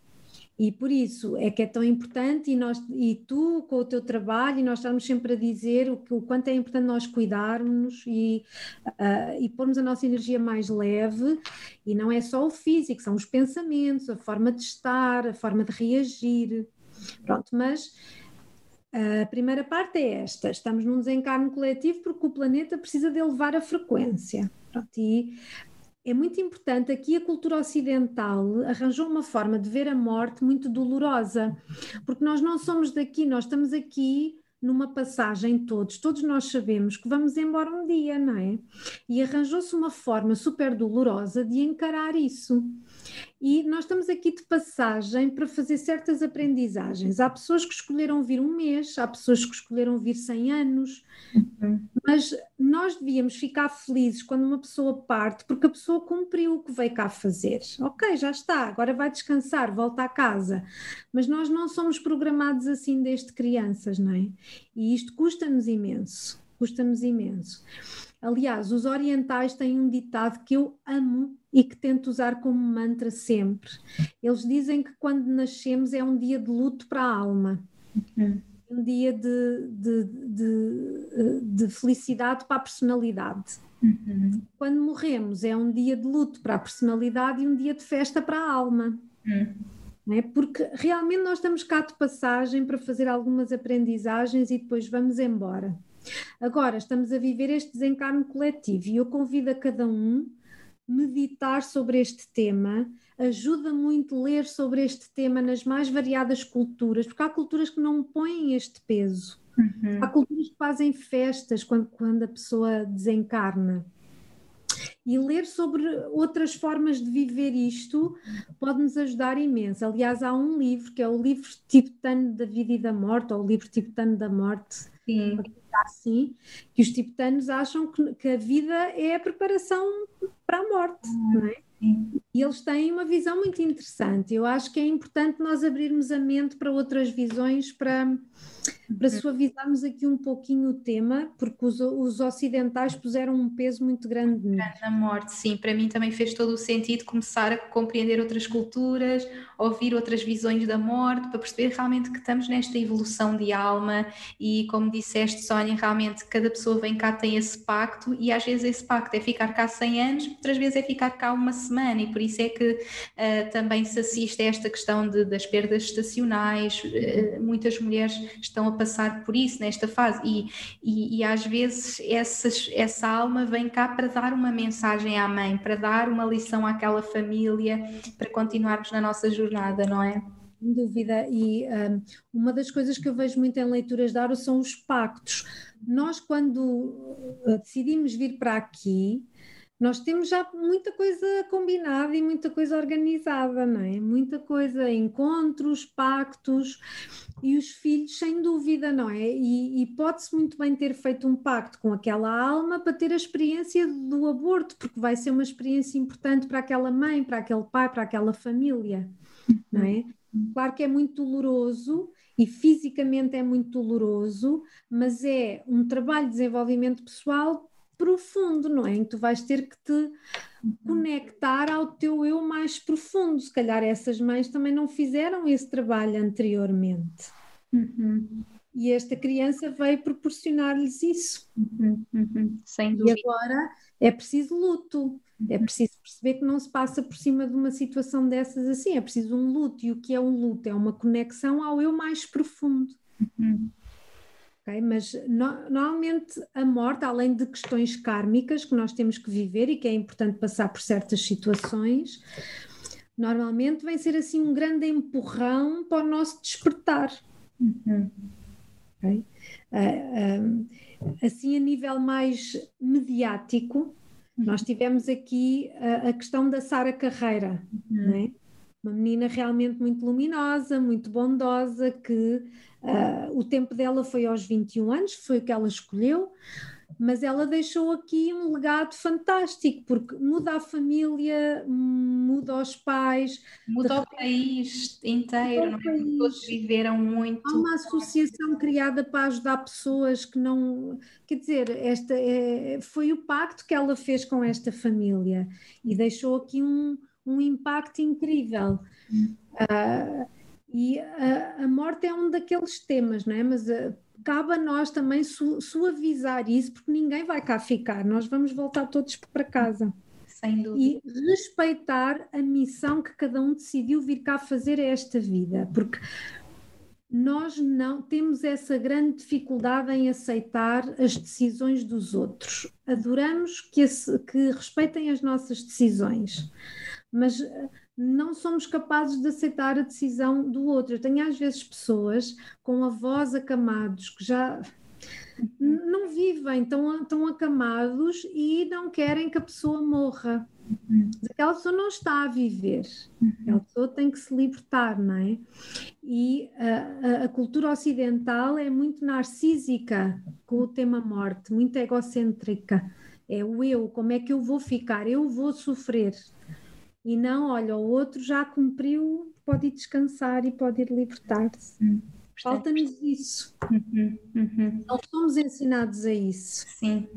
E por isso é que é tão importante, e, nós, e tu, com o teu trabalho, e nós estamos sempre a dizer o, o quanto é importante nós cuidarmos e, uh, e pormos a nossa energia mais leve, e não é só o físico, são os pensamentos, a forma de estar, a forma de reagir. Pronto, mas a primeira parte é esta: estamos num desencarno coletivo porque o planeta precisa de elevar a frequência. Pronto, e é muito importante. Aqui a cultura ocidental arranjou uma forma de ver a morte muito dolorosa, porque nós não somos daqui, nós estamos aqui numa passagem todos, todos nós sabemos que vamos embora um dia, não é? E arranjou-se uma forma super dolorosa de encarar isso. E nós estamos aqui de passagem para fazer certas aprendizagens. Há pessoas que escolheram vir um mês, há pessoas que escolheram vir 100 anos, uhum. mas nós devíamos ficar felizes quando uma pessoa parte, porque a pessoa cumpriu o que veio cá fazer. Ok, já está, agora vai descansar, volta à casa. Mas nós não somos programados assim desde crianças, não é? E isto custa-nos imenso, custa-nos imenso. Aliás, os orientais têm um ditado que eu amo e que tento usar como mantra sempre. Eles dizem que quando nascemos é um dia de luto para a alma. Uhum. Um dia de, de, de, de, felicidade para a personalidade. Uhum. Quando morremos é um dia de luto para a personalidade e um dia de festa para a alma. Uhum. É? Porque realmente nós estamos cá de passagem para fazer algumas aprendizagens e depois vamos embora. Agora estamos a viver este desencarno coletivo e eu convido a cada um meditar sobre este tema, ajuda muito ler sobre este tema nas mais variadas culturas, porque há culturas que não põem este peso. Uhum. Há culturas que fazem festas quando, quando a pessoa desencarna. E ler sobre outras formas de viver isto pode nos ajudar imenso. Aliás, há um livro que é o livro tibetano da vida e da morte, ou o livro tibetano da morte, Sim. assim, que os tibetanos acham que, que, a vida é a preparação para a morte, uhum. não é? E eles têm uma visão muito interessante. Eu acho que é importante nós abrirmos a mente para outras visões, para, para suavizarmos aqui um pouquinho o tema, porque os, os ocidentais puseram um peso muito grande Na morte, sim. Para mim também fez todo o sentido começar a compreender outras culturas, ouvir outras visões da morte, para perceber realmente que estamos nesta evolução de alma e, como disseste, Sónia, realmente cada pessoa vem cá tem esse pacto e às vezes esse pacto é ficar cá 100 anos, outras vezes é ficar cá uma semana e por isso é que uh, também se assiste a esta questão de, das perdas estacionais. Uh, muitas mulheres estão a passar por isso nesta fase e, e, e às vezes essas, essa alma vem cá para dar uma mensagem à mãe, para dar uma lição àquela família, para continuarmos na nossa jornada, não é? Sem dúvida, e um, uma das coisas que eu vejo muito em leituras de Aro são os pactos. Nós, quando uh, decidimos vir para aqui, nós temos já muita coisa combinada e muita coisa organizada, não é? Muita coisa, encontros, pactos, e os filhos, sem dúvida, não é? E, e pode-se muito bem ter feito um pacto com aquela alma para ter a experiência do aborto, porque vai ser uma experiência importante para aquela mãe, para aquele pai, para aquela família, não é? Claro que é muito doloroso e fisicamente é muito doloroso, mas é um trabalho de desenvolvimento pessoal profundo, não é? Em que tu vais ter que te conectar ao teu eu mais profundo. Se calhar essas mães também não fizeram esse trabalho anteriormente. Uhum. E esta criança veio proporcionar-lhes isso. Uhum. Uhum. Sem dúvida. E agora é preciso luto. É preciso perceber que não se passa por cima de uma situação dessas assim, é preciso um luto. E o que é um luto? É uma conexão ao eu mais profundo. Uhum. Okay? Mas no, normalmente a morte, além de questões kármicas que nós temos que viver e que é importante passar por certas situações, normalmente vem ser assim um grande empurrão para o nosso despertar. Uhum. Okay? Uh, assim, a nível mais mediático, nós tivemos aqui a, a questão da Sara Carreira, uhum. é? uma menina realmente muito luminosa, muito bondosa, que uh, o tempo dela foi aos 21 anos, foi o que ela escolheu, mas ela deixou aqui um legado fantástico, porque muda a família, muda os pais, muda o país inteiro, não é? Todos viveram muito. Há uma associação criada para ajudar pessoas que não. Quer dizer, esta é, foi o pacto que ela fez com esta família e deixou aqui um, um impacto incrível. Uh, e a, a, morte é um daqueles temas, não é? Mas uh, cabe a nós também su suavizar isso, porque ninguém vai cá ficar, nós vamos voltar todos para casa. Sem dúvida. E respeitar a missão que cada um decidiu vir cá fazer a esta vida, porque nós não temos essa grande dificuldade em aceitar as decisões dos outros. Adoramos que, esse, que respeitem as nossas decisões, mas não somos capazes de aceitar a decisão do outro. Eu tenho às vezes pessoas com avós acamados que já não vivem, estão, estão acamados e não querem que a pessoa morra. Uhum. Aquela pessoa não está a viver, uhum. aquela pessoa tem que se libertar, não é? E a, a, a, cultura ocidental é muito narcísica com o tema morte, muito egocêntrica. É o eu, como é que eu vou ficar? Eu vou sofrer e não, olha, o outro já cumpriu, pode ir descansar e pode ir libertar-se. Hum, Falta-nos isso. Uhum, uhum. Não somos ensinados a isso. Sim.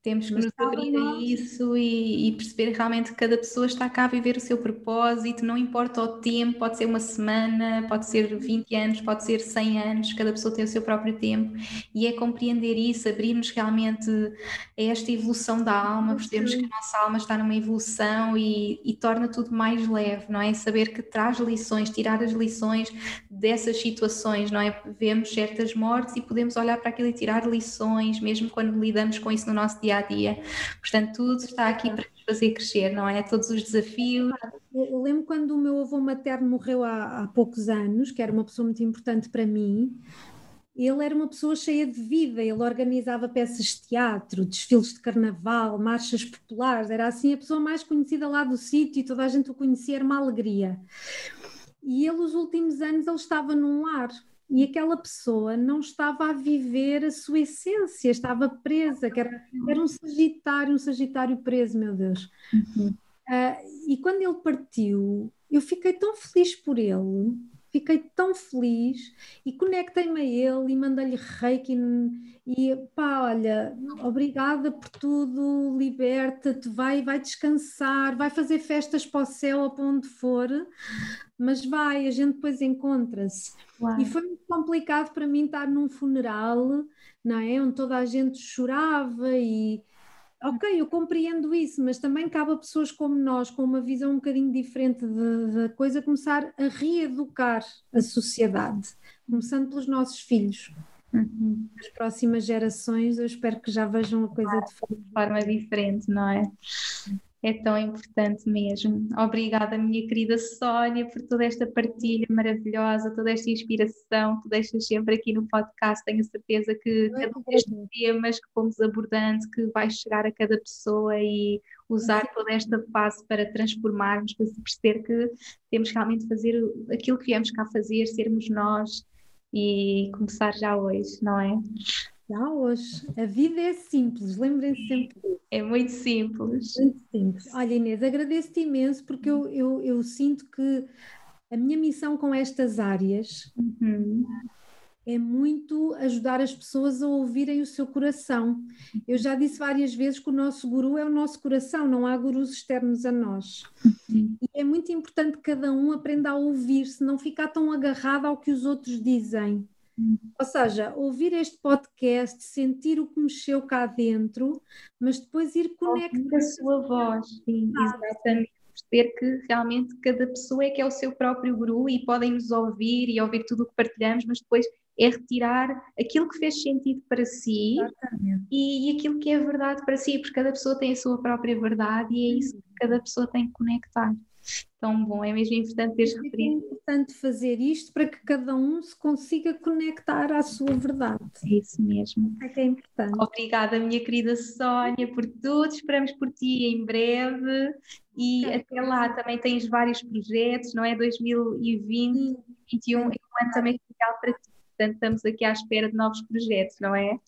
Temos que nos abrir a isso e, e, perceber realmente que cada pessoa está cá a viver o seu propósito, não importa o tempo, pode ser uma semana, pode ser 20 anos, pode ser 100 anos, cada pessoa tem o seu próprio tempo e é compreender isso, abrir-nos realmente a esta evolução da alma, percebermos que a nossa alma está numa evolução e, e torna tudo mais leve, não é? Saber que traz lições, tirar as lições dessas situações, não é? Vemos certas mortes e podemos olhar para aquilo e tirar lições, mesmo quando lidamos com isso no nosso dia dia a dia. Portanto, tudo está aqui para nos fazer crescer, não é? Todos os desafios. Eu lembro quando o meu avô materno morreu há, há poucos anos, que era uma pessoa muito importante para mim. Ele era uma pessoa cheia de vida, ele organizava peças de teatro, desfiles de carnaval, marchas populares, era assim a pessoa mais conhecida lá do sítio e toda a gente o conhecia, era uma alegria. E ele, os últimos anos, ele estava num lar, e aquela pessoa não estava a viver a sua essência, estava presa, que era, era um sagitário, um sagitário preso, meu Deus. Uhum. Uh, e quando ele partiu, eu fiquei tão feliz por ele, fiquei tão feliz e conectei-me a ele e mandei-lhe reiki e pá, olha, obrigada por tudo, liberta-te, vai, vai descansar, vai fazer festas para o céu ou para onde for, mas vai, a gente depois encontra-se. E foi muito complicado para mim estar num funeral, não é? Onde toda a gente chorava e ok, eu compreendo isso, mas também cabe a pessoas como nós, com uma visão um bocadinho diferente da coisa, começar a reeducar a sociedade, começando pelos nossos filhos. Uhum. As próximas gerações, eu espero que já vejam a coisa de forma diferente, não é? É tão importante mesmo. Obrigada, minha querida Sónia, por toda esta partilha maravilhosa, toda esta inspiração que deixas sempre aqui no podcast. Tenho certeza que cada um destes temas que fomos abordando, que vai chegar a cada pessoa e usar toda esta fase para transformarmos, para perceber que temos realmente fazer aquilo que viemos cá fazer, sermos nós e começar já hoje, não é? Já hoje. A vida é simples, lembrem-se sempre. É muito simples. Muito simples. Olha, Inês, agradeço-te imenso porque eu, eu, eu, sinto que a minha missão com estas áreas uhum é muito ajudar as pessoas a ouvirem o seu coração. Eu já disse várias vezes que o nosso guru é o nosso coração, não há gurus externos a nós. Uhum. E é muito importante que cada um aprenda a ouvir-se, não ficar tão agarrado ao que os outros dizem. Uhum. Ou seja, ouvir este podcast, sentir o que mexeu cá dentro, mas depois ir conectar. a sua voz, sim, exatamente perceber que realmente cada pessoa é que é o seu próprio guru e podem nos ouvir e ouvir tudo o que partilhamos, mas depois é retirar aquilo que fez sentido para si e, e, aquilo que é verdade para si, porque cada pessoa tem a sua própria verdade e é isso que cada pessoa tem que conectar. Então, bom, é mesmo importante teres referido. É importante fazer isto para que cada um se consiga conectar à sua verdade. É isso mesmo. É que é importante. Obrigada, minha querida Sónia, por tudo. Esperamos por ti em breve. E é. até lá também tens vários projetos, não é? 2020, 2021 é um ano também especial para ti portanto estamos aqui à espera de novos projetos, não é?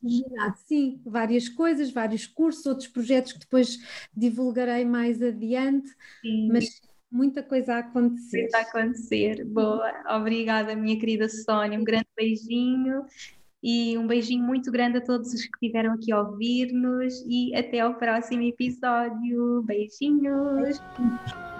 Sim, várias coisas, vários cursos, outros projetos que depois divulgarei mais adiante, Sim. mas muita coisa a acontecer. Muita a acontecer, boa. Obrigada, minha querida Sónia, um grande beijinho e um beijinho muito grande a todos os que estiveram aqui a ouvir-nos e até ao próximo episódio. Beijinhos. Beijinhos.